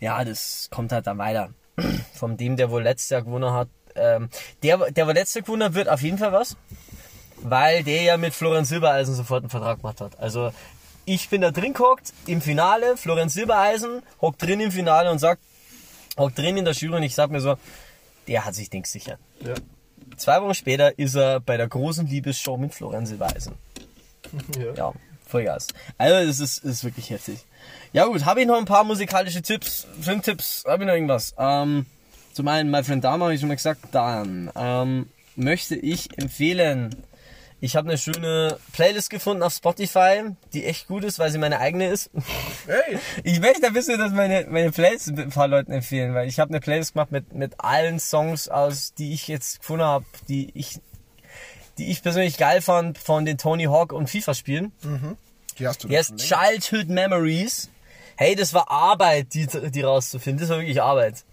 ja, das kommt halt dann weiter. Von dem, der wohl letztes Jahr gewonnen hat, ähm, der, der wohl letztes Jahr gewonnen hat, wird auf jeden Fall was weil der ja mit Florian Silbereisen sofort einen Vertrag gemacht hat. Also ich bin da drin gehockt im Finale, Florian Silbereisen hockt drin im Finale und sagt, hockt drin in der Jury und ich sag mir so, der hat sich Dings sichern. Ja. Zwei Wochen später ist er bei der großen Liebesshow mit Florian Silbereisen. Ja. Ja, Vollgas. Also das ist, ist wirklich heftig. Ja gut, habe ich noch ein paar musikalische Tipps, Filmtipps, habe ich noch irgendwas? Ähm, zum einen My Friend Dama, habe ich schon mal gesagt. Dann ähm, möchte ich empfehlen, ich habe eine schöne Playlist gefunden auf Spotify, die echt gut ist, weil sie meine eigene ist. Hey, Ich möchte ein bisschen, dass meine, meine Playlist ein paar Leuten empfehlen, weil ich habe eine Playlist gemacht mit, mit allen Songs aus, die ich jetzt gefunden habe, die ich, die ich persönlich geil fand von den Tony Hawk und FIFA Spielen. die hast du Yes, schon Childhood Memories. Hey, das war Arbeit, die, die rauszufinden. Das war wirklich Arbeit.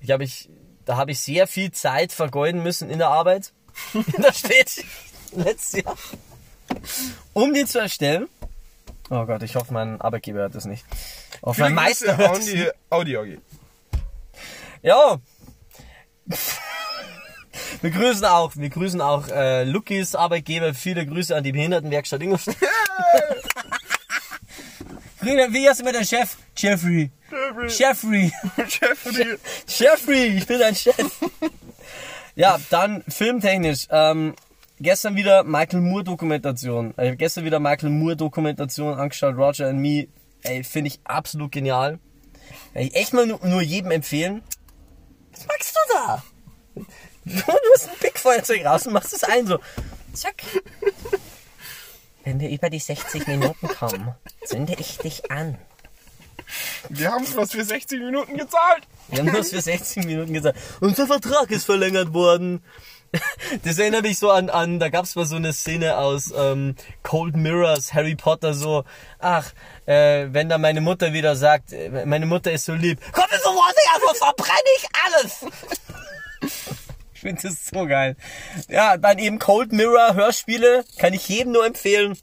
Ich habe ich, da habe ich sehr viel Zeit vergeuden müssen in der Arbeit. da steht letztes Jahr. Um die zu erstellen. Oh Gott, ich hoffe, mein Arbeitgeber hört das nicht. Auf mein Meister hört das die nicht. Audi AG. Ja. Wir grüßen auch, wir grüßen auch äh, Lukis Arbeitgeber. Viele Grüße an die Behindertenwerkstatt Ingolstadt. Grüne, Wie heißt immer der Chef? Jeffrey. Jeffrey. Jeffrey. Jeffrey, ich bin dein Chef. ja, dann filmtechnisch. Ähm, gestern wieder Michael Moore Dokumentation. Äh, gestern wieder Michael Moore Dokumentation angeschaut, Roger and Me. Ey, finde ich absolut genial. Ich echt mal nur, nur jedem empfehlen. Was magst du da? Du hast ein Pickfeuerzeug raus und machst es ein so. Zack. Wenn wir über die 60 Minuten kommen, zünde ich dich an. Wir haben was für 60 Minuten gezahlt. Wir haben das für 60 Minuten gesagt. Unser Vertrag ist verlängert worden. Das erinnert mich so an, an da gab's mal so eine Szene aus ähm, Cold Mirrors, Harry Potter, so, ach, äh, wenn da meine Mutter wieder sagt, äh, meine Mutter ist so lieb, komm mir sofort her, sonst verbrenne ich alles. Ich finde das so geil. Ja, dann eben Cold Mirror Hörspiele, kann ich jedem nur empfehlen.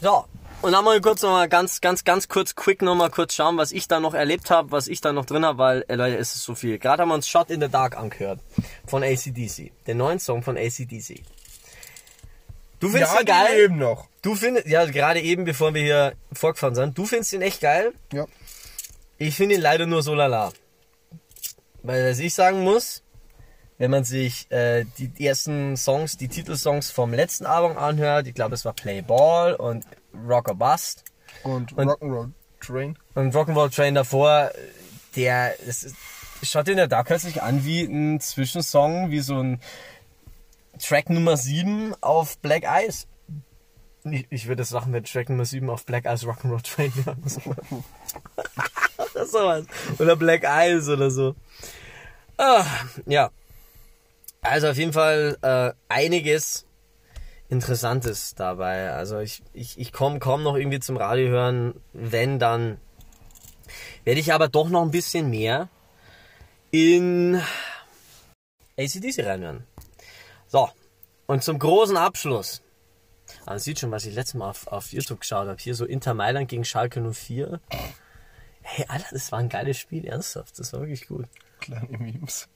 So, und dann mal kurz noch mal ganz, ganz, ganz kurz, quick noch mal kurz schauen, was ich da noch erlebt habe, was ich da noch drin habe, weil, äh, Leute, es ist so viel. Gerade haben wir uns Shot in the Dark angehört von ACDC, den neuen Song von ACDC. Du findest ja, ihn geil? die leben noch. Du findest, ja, gerade eben, bevor wir hier vorgefahren sind, du findest ihn echt geil. Ja. Ich finde ihn leider nur so lala. Weil, was ich sagen muss, wenn man sich äh, die ersten Songs, die Titelsongs vom letzten Album anhört, ich glaube, es war Play Ball und Rock or Bust Und, Und- Rock'n'Roll Train. und Rock'n'Roll Train davor, der, ist, schaut in der Dark sich an wie ein Zwischensong, wie so ein Track Nummer 7 auf Black Eyes. Ich, ich würde sagen, wenn Track Nummer 7 auf Black Eyes Rock'n'Roll Train wäre. oder sowas. Oder Black Eyes oder so. Ah, ja. Also auf jeden Fall äh, einiges Interessantes dabei. Also ich, ich, ich komme kaum noch irgendwie zum Radio hören. Wenn, dann werde ich aber doch noch ein bisschen mehr in ACDC reinhören. So, und zum großen Abschluss. Man sieht schon, was ich letztes Mal auf, auf YouTube geschaut habe. Hier so Inter Mailand gegen Schalke 04. Hey, Alter, das war ein geiles Spiel, ernsthaft. Das war wirklich gut. Kleine Memes.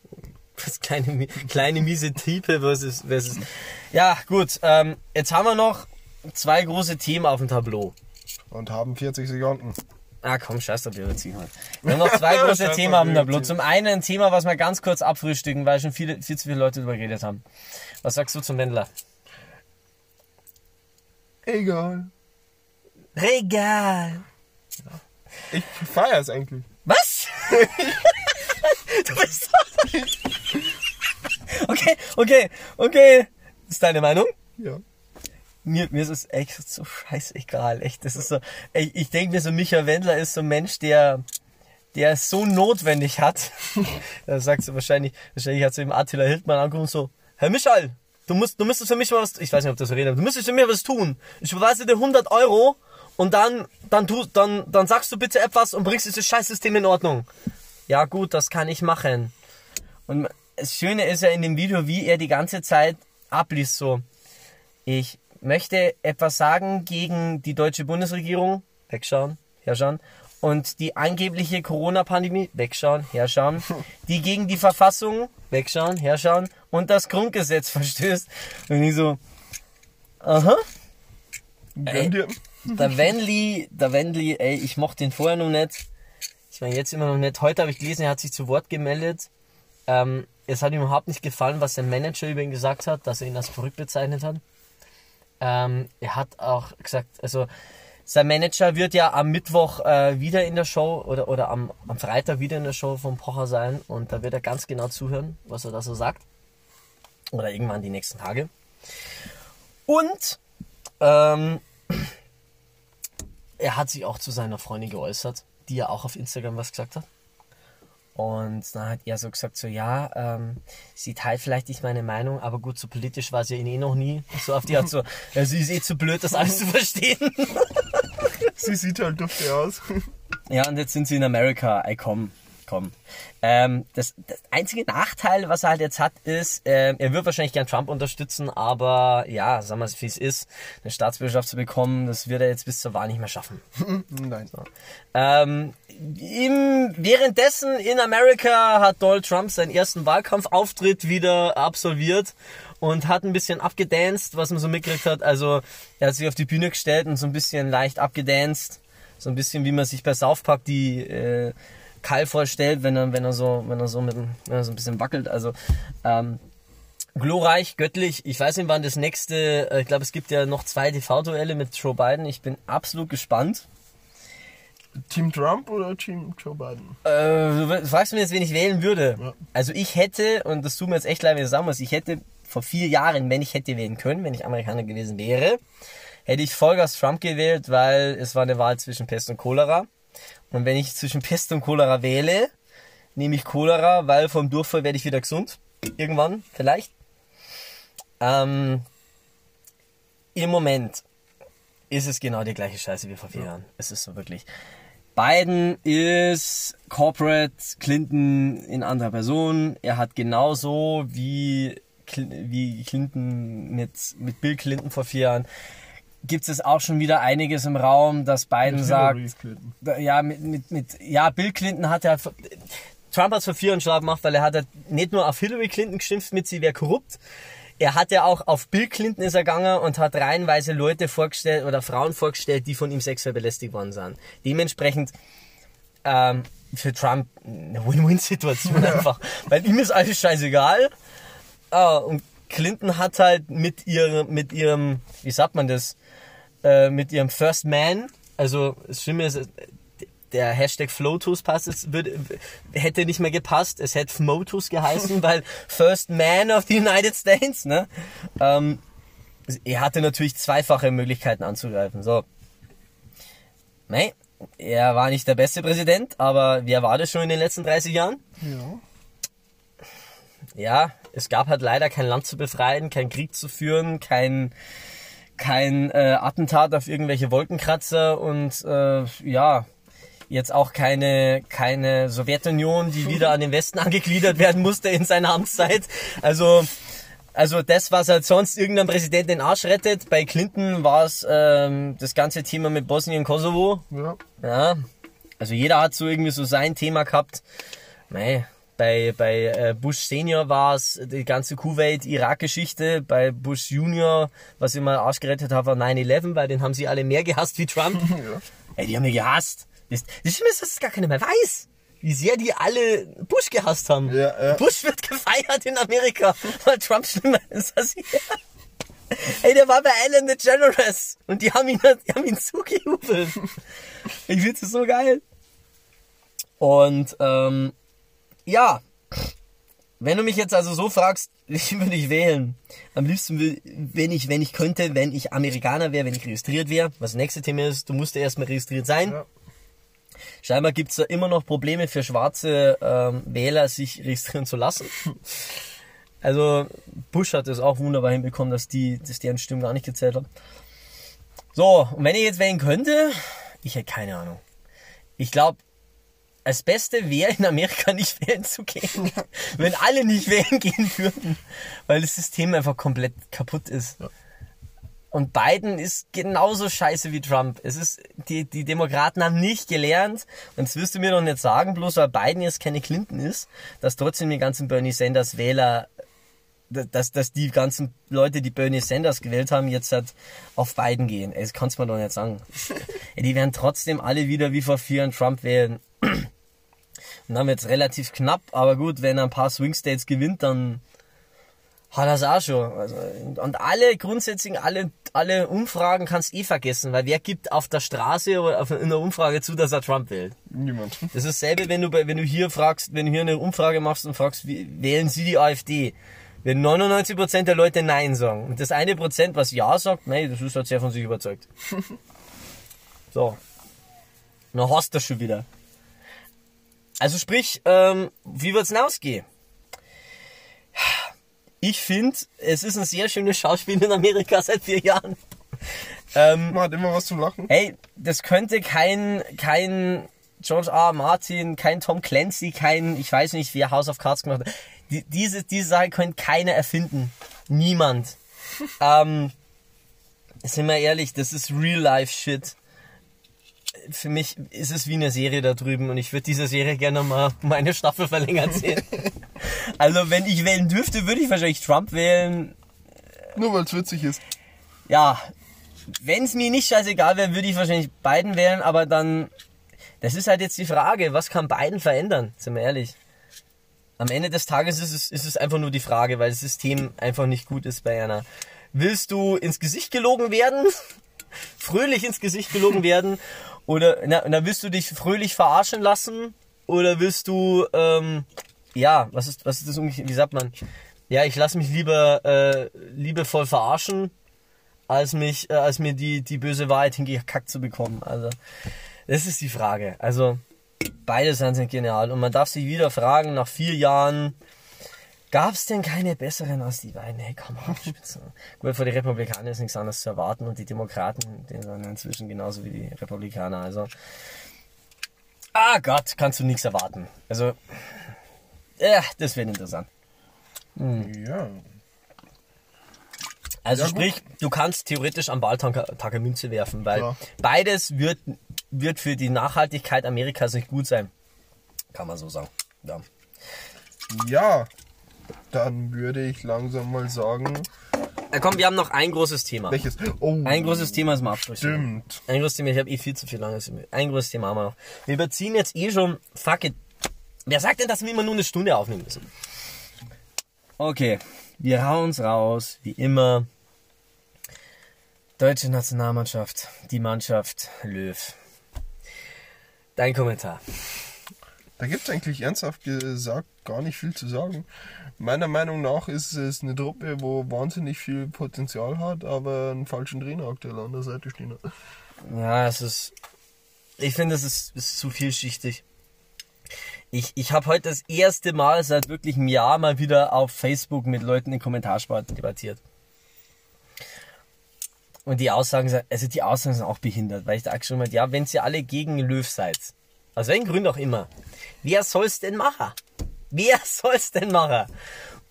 Das kleine, kleine miese Type versus, versus. Ja, gut. Ähm, jetzt haben wir noch zwei große Themen auf dem Tableau. Und haben 40 Sekunden. Ah, komm, scheiß drauf, wir überziehen halt. Wir haben noch zwei große Themen auf dem Tableau. Zum einen ein Thema, was wir ganz kurz abfrühstücken, weil schon viele, viel zu viele Leute darüber geredet haben. Was sagst du zum Wendler? Egal. Regal. Ich feiere es eigentlich. Was? du bist Okay, okay, okay. Ist deine Meinung? Ja. Mir, mir ist es echt so scheißegal. Echt, das ist so. Ich, ich denke mir so, Michael Wendler ist so ein Mensch, der, der es so notwendig hat. da sagst du wahrscheinlich, wahrscheinlich hat so ihm Attila Hildmann angerufen und so, Herr Michael, du musst, du müsstest für mich mal was, ich weiß nicht, ob das so redet, aber du müsstest für mich was tun. Ich überweise dir 100 Euro und dann, dann tu, dann, dann sagst du bitte etwas und bringst dieses Scheißsystem in Ordnung. Ja gut, das kann ich machen. Und das Schöne ist ja in dem Video, wie er die ganze Zeit abliest so. Ich möchte etwas sagen gegen die deutsche Bundesregierung. Wegschauen, herschauen. Und die angebliche Corona-Pandemie. Wegschauen, herschauen. Die gegen die Verfassung. Wegschauen, herschauen. Und das Grundgesetz verstößt. Und ich so, aha. Gönn dir. Der Wenli, der Wenli, ey, ich mochte den vorher noch nicht. Ich meine, jetzt immer noch nicht. Heute habe ich gelesen, er hat sich zu Wort gemeldet. Ähm, es hat ihm überhaupt nicht gefallen, was der Manager über ihn gesagt hat, dass er ihn als verrückt bezeichnet hat. Ähm, er hat auch gesagt, also sein Manager wird ja am Mittwoch äh, wieder in der Show oder, oder am, am Freitag wieder in der Show von Pocher sein und da wird er ganz genau zuhören, was er da so sagt. Oder irgendwann die nächsten Tage. Und ähm, er hat sich auch zu seiner Freundin geäußert, die ja auch auf Instagram was gesagt hat. Und dann hat er so gesagt, so ja, ähm, sie teilt vielleicht nicht meine Meinung, aber gut, so politisch war sie eh noch nie. So auf die Art so, ja, sie ist eh zu blöd, das alles zu verstehen. Sie sieht halt dufte aus. Ja, und jetzt sind sie in Amerika. Ey, komm, komm. Ähm, das, das einzige Nachteil, was er halt jetzt hat, ist, ähm, er wird wahrscheinlich gern Trump unterstützen, aber ja, sagen wir es, wie es ist, eine Staatsbürgerschaft zu bekommen, das wird er jetzt bis zur Wahl nicht mehr schaffen. Nein. Ähm, im, währenddessen in Amerika hat Donald Trump seinen ersten Wahlkampfauftritt wieder absolviert und hat ein bisschen abgedanced, was man so mitgekriegt hat. Also er hat sich auf die Bühne gestellt und so ein bisschen leicht abgedanced. So ein bisschen wie man sich bei South Park die äh, Kall vorstellt, wenn er, wenn er so, wenn er so mit dem, wenn er so ein bisschen wackelt. Also ähm, glorreich, göttlich. Ich weiß nicht, wann das nächste, äh, ich glaube, es gibt ja noch zwei TV-Duelle mit Joe Biden. Ich bin absolut gespannt. Team Trump oder Team Joe Biden? Äh, du fragst mich jetzt, wen ich wählen würde. Ja. Also ich hätte, und das tut mir jetzt echt leid, wenn ich sagen muss, ich hätte vor vier Jahren, wenn ich hätte wählen können, wenn ich Amerikaner gewesen wäre, hätte ich Vollgas Trump gewählt, weil es war eine Wahl zwischen Pest und Cholera. Und wenn ich zwischen Pest und Cholera wähle, nehme ich Cholera, weil vom Durchfall werde ich wieder gesund. Irgendwann, vielleicht. Ähm, Im Moment ist es genau die gleiche Scheiße wie vor vier Jahren. Es ist so wirklich. Biden ist Corporate Clinton in anderer Person. Er hat genauso wie, wie Clinton mit, mit Bill Clinton vor vier Jahren. Gibt es auch schon wieder einiges im Raum, dass Biden sagt, Clinton. da- ja, mit, mit, mit, ja, Bill Clinton hat ja, Trump hat es vor vier Jahren schlau gemacht, weil er hat ja nicht nur auf Hillary Clinton geschimpft mit sie wäre korrupt. er hat ja auch auf Bill Clinton ist er gegangen und hat reihenweise Leute vorgestellt oder Frauen vorgestellt, die von ihm sexuell belästigt worden sind. Dementsprechend ähm, für Trump eine Win-Win-Situation einfach. Weil ihm ist alles scheißegal. Ah, und Clinton hat halt mit ihrem, mit ihrem, wie sagt man das, äh, mit ihrem First Man, also das Schlimme ist, der Hashtag Flotus passt, es würde, hätte nicht mehr gepasst, es hätte Motus geheißen, weil First Man of the United States, ne? Ähm, er hatte natürlich zweifache Möglichkeiten anzugreifen, so. Nee, er war nicht der beste Präsident, aber wer war das schon in den letzten 30 Jahren? Ja. Ja, es gab halt leider kein Land zu befreien, kein Krieg zu führen, kein, kein äh, Attentat auf irgendwelche Wolkenkratzer und äh, ja, jetzt auch keine, keine Sowjetunion, die wieder an den Westen angegliedert werden musste in seiner Amtszeit. Also, also das, was halt sonst irgendein Präsident den Arsch rettet. Bei Clinton war es ähm, das ganze Thema mit Bosnien, Kosovo. Ja. Ja, also jeder hat so irgendwie so sein Thema gehabt. Mei, bei, bei äh, Bush Senior war es die ganze Kuwait-Irak-Geschichte. Bei Bush Junior, was ich mal Arsch gerettet habe, war 9-11, weil den haben sie alle mehr gehasst wie Trump. ja. Ey, die haben mich gehasst. Das, das Schlimme ist, dass es gar keiner mehr weiß, wie sehr die alle Bush gehasst haben. Ja, ja. Bush wird gefeiert in Amerika, weil Trump schlimmer ist als er. Ey, der war bei Ellen DeGeneres und die haben ihn, die haben ihn zugejubelt. Ich finde das so geil. Und ähm, ja, wenn du mich jetzt also so fragst, ich würde ich wählen. Am liebsten, will- wenn ich, wenn ich könnte, wenn ich Amerikaner wäre, wenn ich registriert wäre. Was das nächste Thema ist, du musst ja erstmal registriert sein. Ja. Scheinbar gibt's da immer noch Probleme für schwarze ähm, Wähler, sich registrieren zu lassen. Also Bush hat es auch wunderbar hinbekommen, dass die, dass deren Stimmen gar nicht gezählt haben. So, und wenn ich jetzt wählen könnte, ich hätte keine Ahnung. Ich glaube, das Beste wäre in Amerika nicht wählen zu gehen. wenn alle nicht wählen gehen würden. Weil das System einfach komplett kaputt ist. Und Biden ist genauso scheiße wie Trump. Es ist, die, die Demokraten haben nicht gelernt, und das wirst du mir doch nicht sagen, bloß weil Biden jetzt keine Clinton ist, dass trotzdem die ganzen Bernie Sanders Wähler, dass, dass die ganzen Leute, die Bernie Sanders gewählt haben, jetzt halt auf Biden gehen. Ey, Das kannst du mir doch nicht sagen. Die werden trotzdem alle wieder wie vor vier Jahren Trump wählen. Und dann wird's relativ knapp, aber gut, wenn er ein paar Swing States gewinnt, dann hat er es auch schon. Also, und alle grundsätzlich, alle, alle Umfragen kannst eh vergessen, weil wer gibt auf der Straße oder auf, in einer Umfrage zu, dass er Trump wählt? Niemand. Das ist dasselbe, wenn du, bei, wenn du hier fragst, wenn du hier eine Umfrage machst und fragst, wie, wählen Sie die AfD? Wenn 99% der Leute Nein sagen und das eine Prozent, was Ja sagt, nein, das ist halt sehr von sich überzeugt. So. Na hast du schon wieder. Also sprich, ähm, wie wird's denn ausgehen? Ich finde, es ist ein sehr schönes Schauspiel in Amerika seit vier Jahren. Ähm, Man hat immer was zum Lachen. Hey, das könnte kein, kein George R. R. Martin, kein Tom Clancy, kein, ich weiß nicht, wer House of Cards gemacht hat. Die, diese, diese Sache könnte keiner erfinden. Niemand. ähm, sind wir ehrlich, das ist Real-Life-Shit. Für mich ist es wie eine Serie da drüben und ich würde diese Serie gerne mal meine Staffel verlängern sehen. also wenn ich wählen dürfte, würde ich wahrscheinlich Trump wählen. Nur weil es witzig ist. Ja, wenn es mir nicht scheißegal wäre, würde ich wahrscheinlich Biden wählen, aber dann, das ist halt jetzt die Frage, was kann Biden verändern, sind wir ehrlich. Am Ende des Tages ist es, ist es einfach nur die Frage, weil das System einfach nicht gut ist bei einer. Willst du ins Gesicht gelogen werden? fröhlich ins Gesicht gelogen werden? Oder na, na, willst du dich fröhlich verarschen lassen? Oder willst du, ähm, ja, was ist, was ist das, umge- wie sagt man? Ja, ich lasse mich lieber äh, liebevoll verarschen, als mich, äh, als mir die, die böse Wahrheit hingekackt zu bekommen. Also, das ist die Frage. Also, beide sind genial. Und man darf sich wieder fragen, nach vier Jahren, gab es denn keine besseren als die beiden? Hey, komm Spitze. Gut, für die Republikaner ist nichts anderes zu erwarten und die Demokraten, die sind inzwischen genauso wie die Republikaner. Also, ah Gott, kannst du nichts erwarten. Also, ja, das wird interessant. Ja. Also Ja, gut. sprich, du kannst theoretisch am Wahltag Tag eine Münze werfen, weil Klar. beides wird, wird für die Nachhaltigkeit Amerikas nicht gut sein. Kann man so sagen. Ja. Ja. Dann würde ich langsam mal sagen, Äh, komm, wir haben noch ein großes Thema. welches? Oh, Ein großes Thema ist mal Abschluss. stimmt. Ein großes Thema, ich habe eh viel zu viel langes. Ein großes Thema haben wir noch. Wir überziehen jetzt eh schon, fuck it. Wer sagt denn, dass wir immer nur eine Stunde aufnehmen müssen? Okay, wir hauen raus, wie immer. Deutsche Nationalmannschaft, die Mannschaft Löw. Dein Kommentar. Da gibt's eigentlich ernsthaft gesagt gar nicht viel zu sagen. Meiner Meinung nach ist es eine Truppe, wo wahnsinnig viel Potenzial hat, aber einen falschen Trainer aktuell an der Seite stehen hat. Ja, es ist. Ich finde, es ist, ist zu vielschichtig. Ich, ich habe heute das erste Mal seit wirklich einem Jahr mal wieder auf Facebook mit Leuten in Kommentarspalten debattiert. Und die Aussagen sind, also die Aussagen sind auch behindert, weil ich da schon mal, ja, wenn ihr alle gegen Löw seid, aus welchen Gründen auch immer, wer soll's denn machen? Wer soll's denn machen?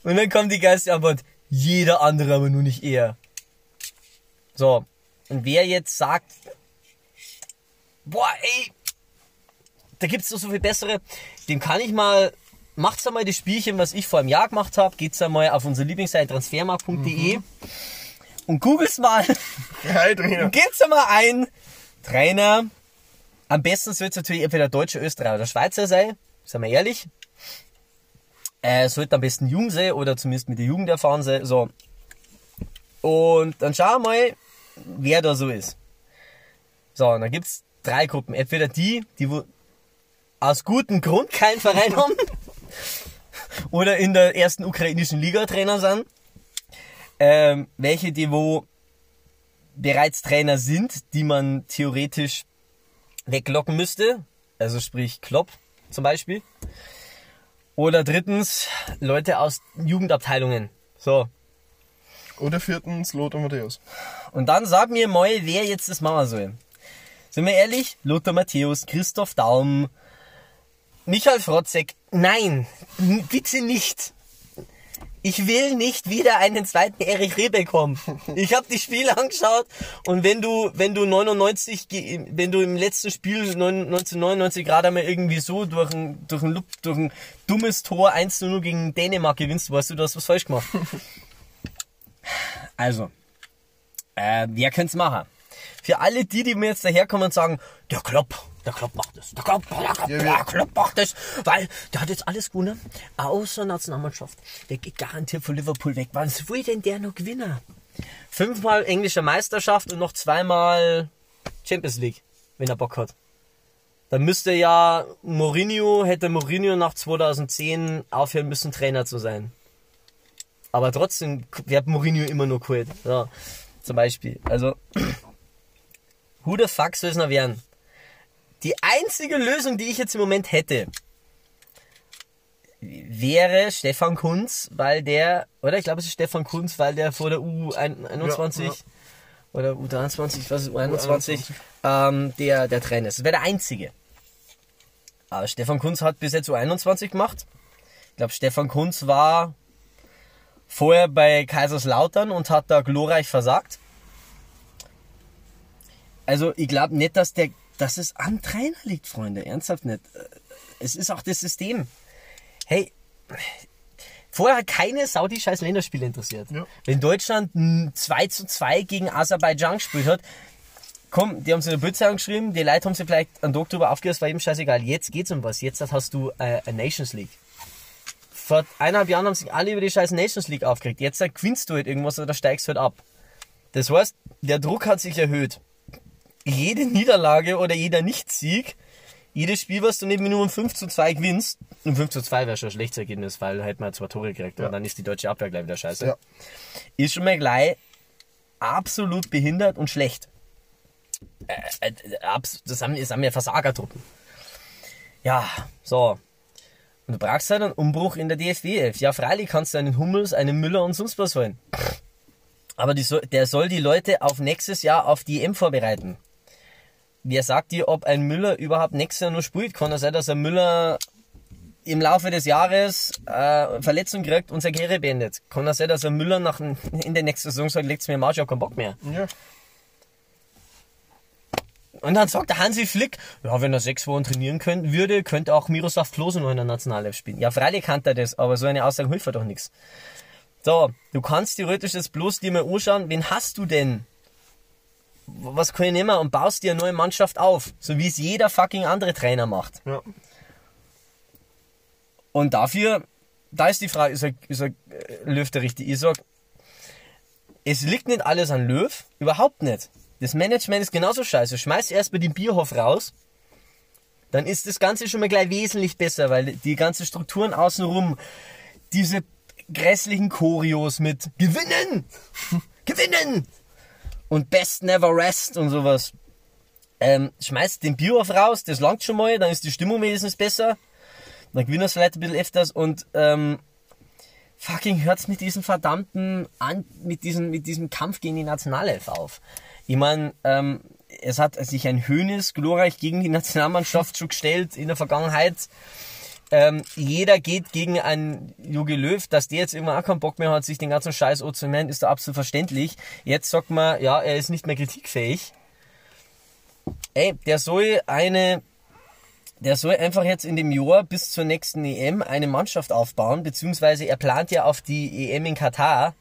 Und dann kommt die geilste Antwort, jeder andere, aber nur nicht er. So. Und wer jetzt sagt, boah, ey, da gibt's doch so viel bessere, dem kann ich mal, macht's einmal das Spielchen, was ich vor einem Jahr gemacht habe, geht's einmal auf unsere Lieblingsseite transfermarkt.de und googles mal, Hi, Trainer. geht's einmal ein, Trainer, am besten es natürlich entweder Deutscher, Österreicher oder Schweizer sein, sagen wir ehrlich. Äh, sollte am besten jung sein oder zumindest mit der Jugend erfahren sein, so. Und dann schauen wir mal, wer da so ist. So, und dann gibt's drei Gruppen. Entweder die, die wo aus gutem Grund keinen Verein haben oder in der ersten ukrainischen Liga Trainer sind. Ähm, welche, die wo bereits Trainer sind, die man theoretisch weglocken müsste. Also sprich Klopp zum Beispiel. Oder drittens Leute aus Jugendabteilungen. So. Oder viertens Lothar Matthäus. Und dann sag mir mal, wer jetzt das machen soll. Sind wir ehrlich? Lothar Matthäus, Christoph Daum, Michael Frotzek. Nein, bitte nicht. Ich will nicht wieder einen zweiten Erich Reh bekommen. Ich habe die Spiele angeschaut und wenn du, wenn du 99, ge- wenn du im letzten Spiel 1999 gerade einmal irgendwie so durch ein, durch ein, durch ein dummes Tor 1 0 gegen Dänemark gewinnst, weißt du, du hast was falsch gemacht. Also, äh, wer könnte es machen? Für alle die, die mir jetzt daherkommen und sagen, der Klopp, der Klopp macht das, der Klopp, der Klopp, Ja, der. Klopp macht das, weil der hat jetzt alles gewonnen, außer Nationalmannschaft. Der geht garantiert von Liverpool weg. Was will denn der noch gewinnen? Fünfmal englische Meisterschaft und noch zweimal Champions League, wenn er Bock hat. Dann müsste ja Mourinho, hätte Mourinho nach 2010 aufhören müssen, Trainer zu sein. Aber trotzdem wird Mourinho immer nur geholt. Ja, zum Beispiel. Also, who the fuck soll es noch werden? Die einzige Lösung, die ich jetzt im Moment hätte, wäre Stefan Kunz, weil der, oder ich glaube es ist Stefan Kunz, weil der vor der U21 Ja, ja. oder U23, was ist U21, ähm, der, der Trainer ist. Das wäre der einzige. Aber Stefan Kunz hat bis jetzt U21 gemacht. Ich glaube, Stefan Kunz war vorher bei Kaiserslautern und hat da glorreich versagt. Also ich glaube nicht, dass der, dass es am Trainer liegt, Freunde. Ernsthaft nicht. Es ist auch das System. Hey, vorher hat keine Saudi scheiß Länderspiele interessiert. Ja. Wenn Deutschland ein 2 zu 2 gegen Aserbaidschan gespielt hat, komm, die haben sie in der Bildzeitung geschrieben, die Leute haben sie vielleicht einen Tag drüber aufgehört, war eben scheißegal. Jetzt geht's um was. Jetzt hast du äh, eine Nations League. Vor eineinhalb Jahren haben sich alle über die scheiß Nations League aufgeregt. Jetzt äh, gewinnst du halt irgendwas oder steigst halt ab. Das heißt, der Druck hat sich erhöht. Jede Niederlage oder jeder Nichtsieg, jedes Spiel, was du neben Minimum 5 zu 2 gewinnst, und 5 zu 2 wäre schon ein schlechtes Ergebnis, weil halt mal zwei Tore gekriegt und dann ist die deutsche Abwehr gleich wieder scheiße. Ja. Ist schon mal gleich absolut behindert und schlecht. Äh, äh, das haben, das haben ja Versagertruppen. Ja, so. Und du brauchst halt einen Umbruch in der DFB 11. Ja, freilich kannst du einen Hummels, einen Müller und sonst was holen. Aber die der soll die Leute auf nächstes Jahr auf die EM vorbereiten. Wer sagt dir, ob ein Müller überhaupt nächstes Jahr noch spielt? Kann es sein, dass ein Müller im Laufe des Jahres äh, Verletzung kriegt und seine Karriere beendet? Kann es sein, dass ein Müller nach, in der nächsten Saison sagt, legt's mir im Arsch, ich hab keinen Bock mehr? Ja. Und dann sagt der Hansi Flick, ja, wenn er sechs Wochen trainieren können, würde, könnte auch Miroslav Klose noch in der Nationalelf spielen. Ja, freilich kann er das, aber so eine Aussage hilft doch nichts. So, du kannst theoretisch jetzt bloß dir mal anschauen, wen hast du denn? Was kann ich nehmen und baust dir eine neue Mannschaft auf, so wie es jeder fucking andere Trainer macht. Ja. Und dafür, da ist die Frage, ist er, ist er äh, Löw der Richtige? Ich sag, es liegt nicht alles an Löw, überhaupt nicht. Das Management ist genauso scheiße. Schmeiß erst mal den Bierhof raus, dann ist das Ganze schon mal gleich wesentlich besser, weil die ganzen Strukturen außenrum, diese grässlichen Choreos mit Gewinnen! Gewinnen! Und Best Never Rest und sowas. Ähm, schmeißt den Bierhof raus, das langt schon mal, dann ist die Stimmung wenigstens besser. Dann gewinnen wir es vielleicht ein bisschen öfters und ähm, fucking hört's mit diesem verdammten, an, mit diesem, mit diesem Kampf gegen die Nationalelf auf. Ich meine, ähm, es hat sich ein Hönes glorreich gegen die Nationalmannschaft schon gestellt in der Vergangenheit. Ähm, jeder geht gegen einen Jogi Löw, dass der jetzt immer auch keinen Bock mehr hat, sich den ganzen Scheiß anzunehmen, ist da absolut verständlich. Jetzt sagt man, ja, er ist nicht mehr kritikfähig. Ey, der soll eine, der soll einfach jetzt in dem Jahr bis zur nächsten EM eine Mannschaft aufbauen, beziehungsweise er plant ja auf die EM in Katar.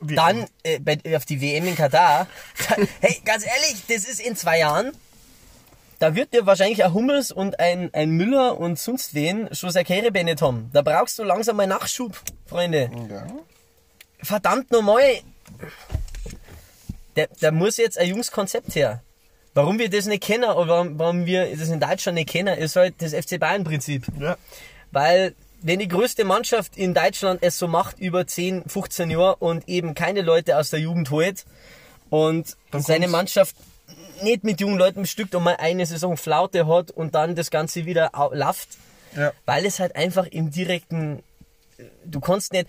Wie- Dann äh, bei, auf die WM in Katar. Hey, ganz ehrlich, das ist in zwei Jahren. Da wird dir wahrscheinlich ein Hummels und ein, ein Müller und sonst wen schon seine Karriere nicht haben. Da brauchst du langsam mal Nachschub, Freunde. Ja. Verdammt nochmal. Da, da muss jetzt ein junges Konzept her. Warum wir das nicht kennen oder warum, warum wir das in Deutschland nicht kennen, ist halt das FC Bayern-Prinzip. Ja. Weil wenn die größte Mannschaft in Deutschland es so macht über 10, 15 Jahre und eben keine Leute aus der Jugend holt und Dann seine kommt's- Mannschaft nicht mit jungen Leuten bestückt und mal eine Saison Flaute hat und dann das Ganze wieder au- lafft, Ja. weil es halt einfach im direkten, du kannst nicht,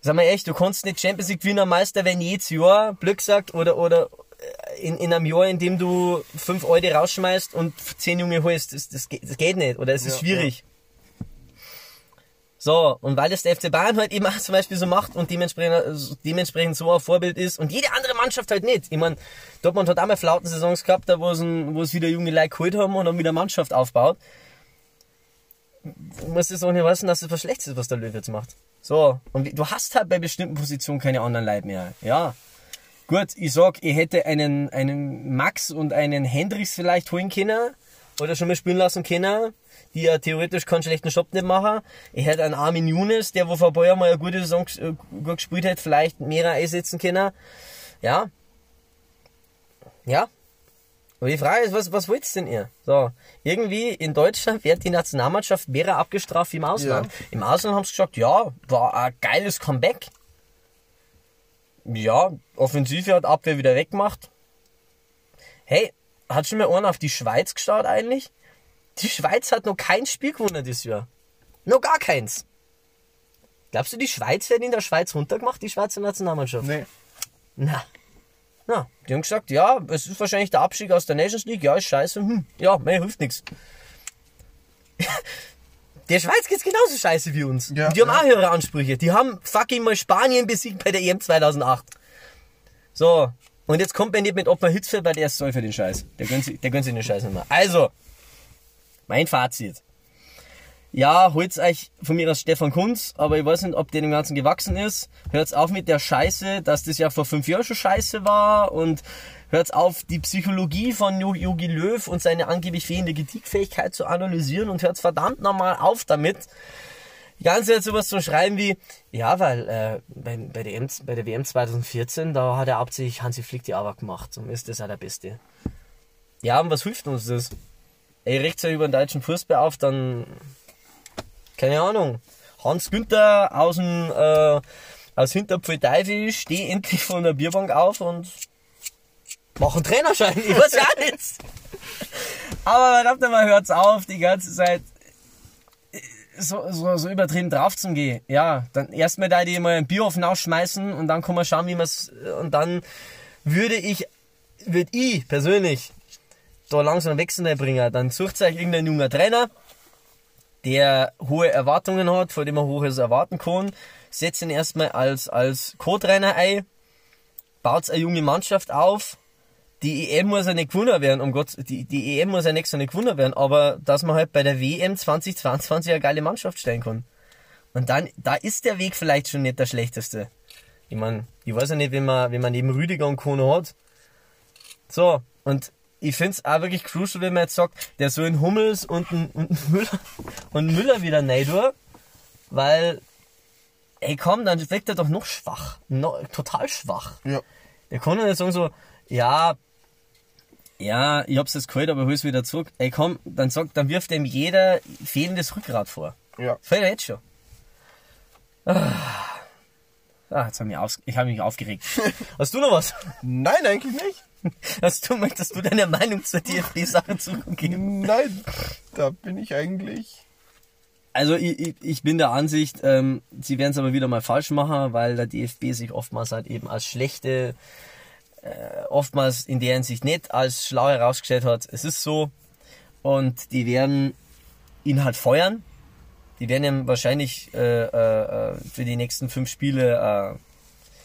sag mal echt, du kannst nicht Champions League Wiener Meister werden jedes Jahr, Glück sagt, oder, oder äh, in, in einem Jahr, in dem du fünf Euro rausschmeißt und zehn Junge holst, das, das, geht- das geht nicht, oder es ist Ja, schwierig. So, und weil das der FC Bayern halt eben auch zum Beispiel so macht und dementsprechend, dementsprechend so ein Vorbild ist und jede andere Mannschaft halt nicht. Ich meine, Dortmund hat auch mal Flautensaisons gehabt, da wo es, ein, wo es wieder junge Leute geholt haben und dann wieder Mannschaft aufbaut. Du musst es auch nicht wissen, dass es was Schlechtes ist, was der Löw jetzt macht. So, und du hast halt bei bestimmten Positionen keine anderen Leute mehr. Ja. Gut, ich sag, ich hätte einen, einen Max und einen Hendricks vielleicht holen können oder schon mal spielen lassen können, die ja theoretisch keinen schlechten Job nicht machen. Ich hätte einen Armin Younes, der wo vor Jahren mal eine gute Saison äh, gut gespielt hat, vielleicht mehr einsetzen können. Ja. Ja. Aber die Frage ist, was, was wollt denn ihr? So, irgendwie in Deutschland wird die Nationalmannschaft mehr abgestraft wie im Ausland. Ja. Im Ausland haben sie gesagt, ja, war ein geiles Comeback. Ja, Offensive hat Abwehr wieder weggemacht. Hey, hat schon mal einer auf die Schweiz geschaut eigentlich? Die Schweiz hat noch kein Spiel gewonnen dieses Jahr. Noch gar keins. Glaubst du, die Schweiz wird in der Schweiz runtergemacht, die Schweizer Nationalmannschaft? Nee. Na. Na, die haben gesagt, ja, es ist wahrscheinlich der Abstieg aus der Nations League, ja, ist scheiße, hm, ja, mir hilft nichts. Der Schweiz geht's genauso scheiße wie uns. Ja, Und die haben ja. auch höhere Ansprüche. Die haben fucking mal Spanien besiegt bei der EM 2008. So. Und jetzt kommt man nicht mit Ottmar Hitzfeld, weil der ist soll für den Scheiß. Der gönnt sich, der gönnt sich den Scheiß nicht mehr. Also. Mein Fazit. Ja, holt's euch von mir aus Stefan Kunz, aber ich weiß nicht, ob der dem Ganzen gewachsen ist. Hört's auf mit der Scheiße, dass das ja vor fünf Jahren schon Scheiße war und hört's auf, die Psychologie von Jogi Löw und seine angeblich fehlende Kritikfähigkeit zu analysieren und hört's verdammt nochmal auf damit, ganze Zeit sowas zu schreiben wie, ja, weil äh, bei, bei, der EM, bei der WM 2014, da hat er hauptsächlich Hansi Flick die Arbeit gemacht und ist das auch der Beste. Ja, und was hilft uns das? Ey, regt sich über den deutschen Fußball auf, dann keine Ahnung, Hans Günther aus dem, äh, aus Hinterpfeil steh endlich von der Bierbank auf und mach einen Trainerschein, ich weiß ja nichts. Aber verdammt mal, hört's auf, die ganze Zeit äh, so, so, so übertrieben drauf zum gehen. Ja, dann erstmal da die mal ein Bier auf den Ausch schmeißen und dann kann man schauen, wie man's und dann würde ich, würde ich persönlich da langsam Wechsel bringen. Dann sucht euch irgendein junger Trainer, der hohe Erwartungen hat, vor dem er hohes erwarten kann. Setzt ihn erstmal als, als Co-Trainer ein, baut eine junge Mannschaft auf, die EM muss ja nicht gewonnen werden, um Gott, die, die EM muss ja nächstes Jahr nicht gewonnen werden, aber dass man halt bei der WM 2022 eine geile Mannschaft stellen kann. Und dann, da ist der Weg vielleicht schon nicht der schlechteste. Ich meine, ich weiß ja nicht, wenn man, wenn man neben Rüdiger und Kono hat. So, und ich find's auch wirklich crucial, wenn man jetzt sagt, der soll in Hummels und, ein- und ein Müller und Müller wieder rein tun, weil, ey komm, dann wirkt er doch noch schwach. No, total schwach. Ja. Der kann ja nicht sagen so, ja, ja, ich hab's jetzt geholt, aber hol's wieder zurück. Ey komm, dann sagt, dann wirft ihm jeder fehlendes Rückgrat vor. Ja. Fällt er jetzt schon. Ah, ah jetzt hab ich, aus, ich hab mich aufgeregt. Hast du noch was? Nein, eigentlich nicht. Hast du, möchtest du deine Meinung zur DFB-Sache zurückgeben? Nein, da bin ich eigentlich. Also ich, ich, ich bin der Ansicht, ähm, sie werden es aber wieder mal falsch machen, weil der DFB sich oftmals halt eben als schlechte, äh, oftmals in der Hinsicht nicht als schlau herausgestellt hat. Es ist so. Und die werden ihn halt feuern. Die werden ihm wahrscheinlich äh, äh, äh, für die nächsten fünf Spiele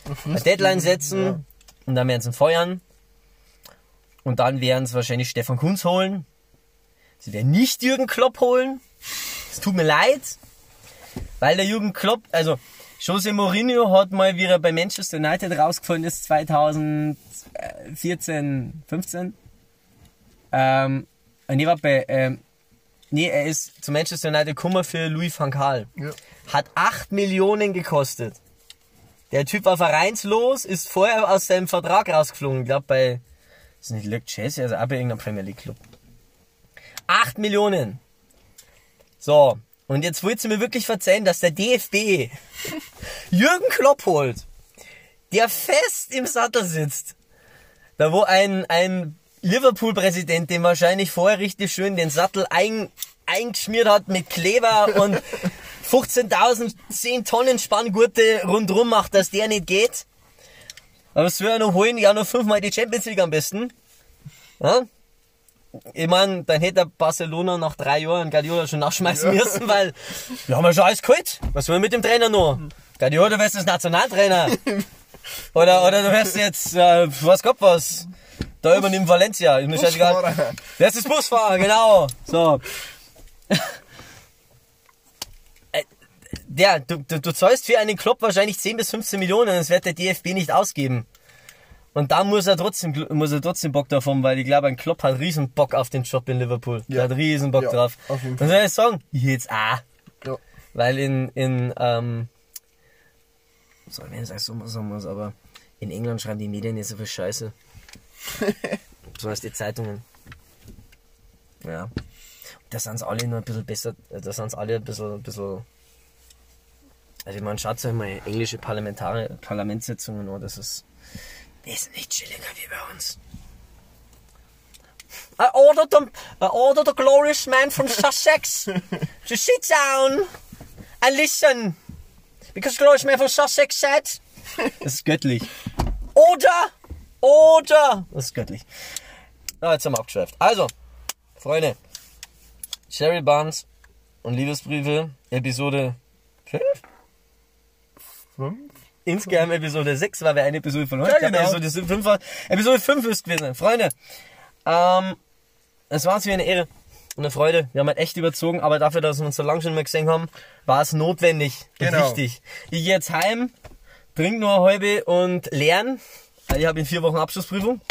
äh, eine Deadline setzen Ja. und dann werden sie ihn feuern. Und dann werden sie wahrscheinlich Stefan Kunz holen. Sie werden nicht Jürgen Klopp holen. Es tut mir leid, weil der Jürgen Klopp, also Jose Mourinho hat mal, wie er bei Manchester United rausgefallen ist, 2014, 15. Ähm, nee, war bei, ähm, nee, er ist zu Manchester United gekommen für Louis van Gaal. Ja. Hat 8 Millionen gekostet. Der Typ war vereinslos, ist vorher aus seinem Vertrag rausgeflogen. Ich glaube bei, ist nicht Luke Chelsea, also auch bei irgendeinem Premier League Club. 8 Millionen. So, und jetzt wollt ihr mir wirklich verzeihen, dass der DFB Jürgen Klopp holt, der fest im Sattel sitzt. Da wo ein, ein Liverpool-Präsident, dem wahrscheinlich vorher richtig schön den Sattel ein, eingeschmiert hat mit Kleber und 15.000 10 Tonnen Spanngurte rundrum macht, dass der nicht geht. Aber will er noch holen? Ja, noch fünfmal die Champions League am besten. Ja? Ich mein, dann hätte Barcelona nach drei Jahren Guardiola schon nachschmeißen müssen, weil wir haben ja schon alles geholt. Was wollen wir mit dem Trainer noch? Guardiola, du wärst jetzt Nationaltrainer. Oder, oder du wärst jetzt, äh, was Gott was. Da übernimmt Valencia. Scheißegal. Busfahrer. Wer ist das Busfahrer? Genau. So. Der, du, du, du zahlst für einen Club wahrscheinlich 10 bis 15 Millionen, das wird der DFB nicht ausgeben. Und da muss er trotzdem, muss er trotzdem Bock drauf haben, weil ich glaube, ein Klopp hat riesen Bock auf den Job in Liverpool. Der Ja. hat riesen Bock Ja, drauf. auf jeden Dann soll ich sagen, jetzt auch. Ja. Weil in, in, ähm, soll ich nicht so sagen muss, aber in England schreiben die Medien nicht so viel Scheiße. so heißt die Zeitungen. Ja. Da sind alle nur ein bisschen besser, da sind alle ein bisschen, ein bisschen, also ich meine, schaut euch mal englische Parlamentare, Parlamentssitzungen an, das ist wesentlich chilliger wie bei uns. I ordered the, I ordered the glorious man from Sussex to sit down and listen. Because glorious man from Sussex said. Das ist göttlich. Oder, oder. Das ist göttlich. Na, jetzt haben wir abgeschweift. Also, Freunde. Sherry Barnes und Liebesbriefe, Episode 5? Fünf? Insgeheim Episode 6, weil wir eine Episode verloren Ja, haben. genau. Episode 5 war, Episode 5 ist gewesen. Freunde, ähm, es war uns wie eine Ehre und eine Freude. Wir haben halt echt überzogen, aber dafür, dass wir uns so lange schon mal gesehen haben, war es notwendig und Genau. wichtig. Ich gehe jetzt heim, trink nur eine halbe und lerne. Ich habe in vier Wochen Abschlussprüfung.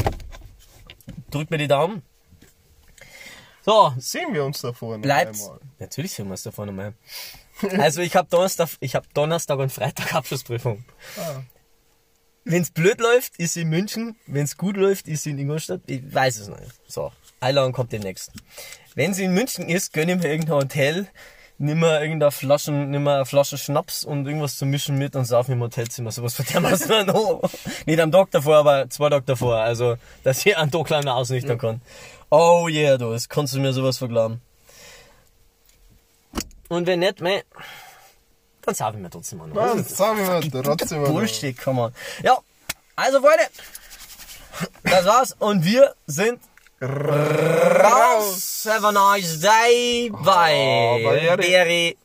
Drückt mir die Daumen. So, Sehen wir uns davor noch bleibt. einmal. Natürlich sehen wir es davon nochmal. Also ich habe Donnerstag, ich habe Donnerstag und Freitag Abschlussprüfung. Ah. Wenn's blöd läuft, ist sie in München. Wenn's gut läuft, ist sie in Ingolstadt. Ich weiß es nicht. So, Einladung kommt demnächst. Wenn sie in München ist, gönn ich mir irgendein Hotel, nimm mir irgendeine Flaschen, nimm mir eine Flasche Schnaps und irgendwas zu mischen mit und sauf im Hotelzimmer. Sowas von der was noch. Nicht am Tag davor, aber zwei Tage davor. Also, dass ich einen Tag kleiner ausnüchtern kann. Oh yeah, du, das kannst du mir sowas verglauben. Und wenn nicht, meh, dann sauf ich mir trotzdem mal noch. Mann, sagen wir trotzdem mal. Bullshit, come on. Ja, also Freunde, das war's und wir sind raus. Have a nice day. Bye. bye. Berry.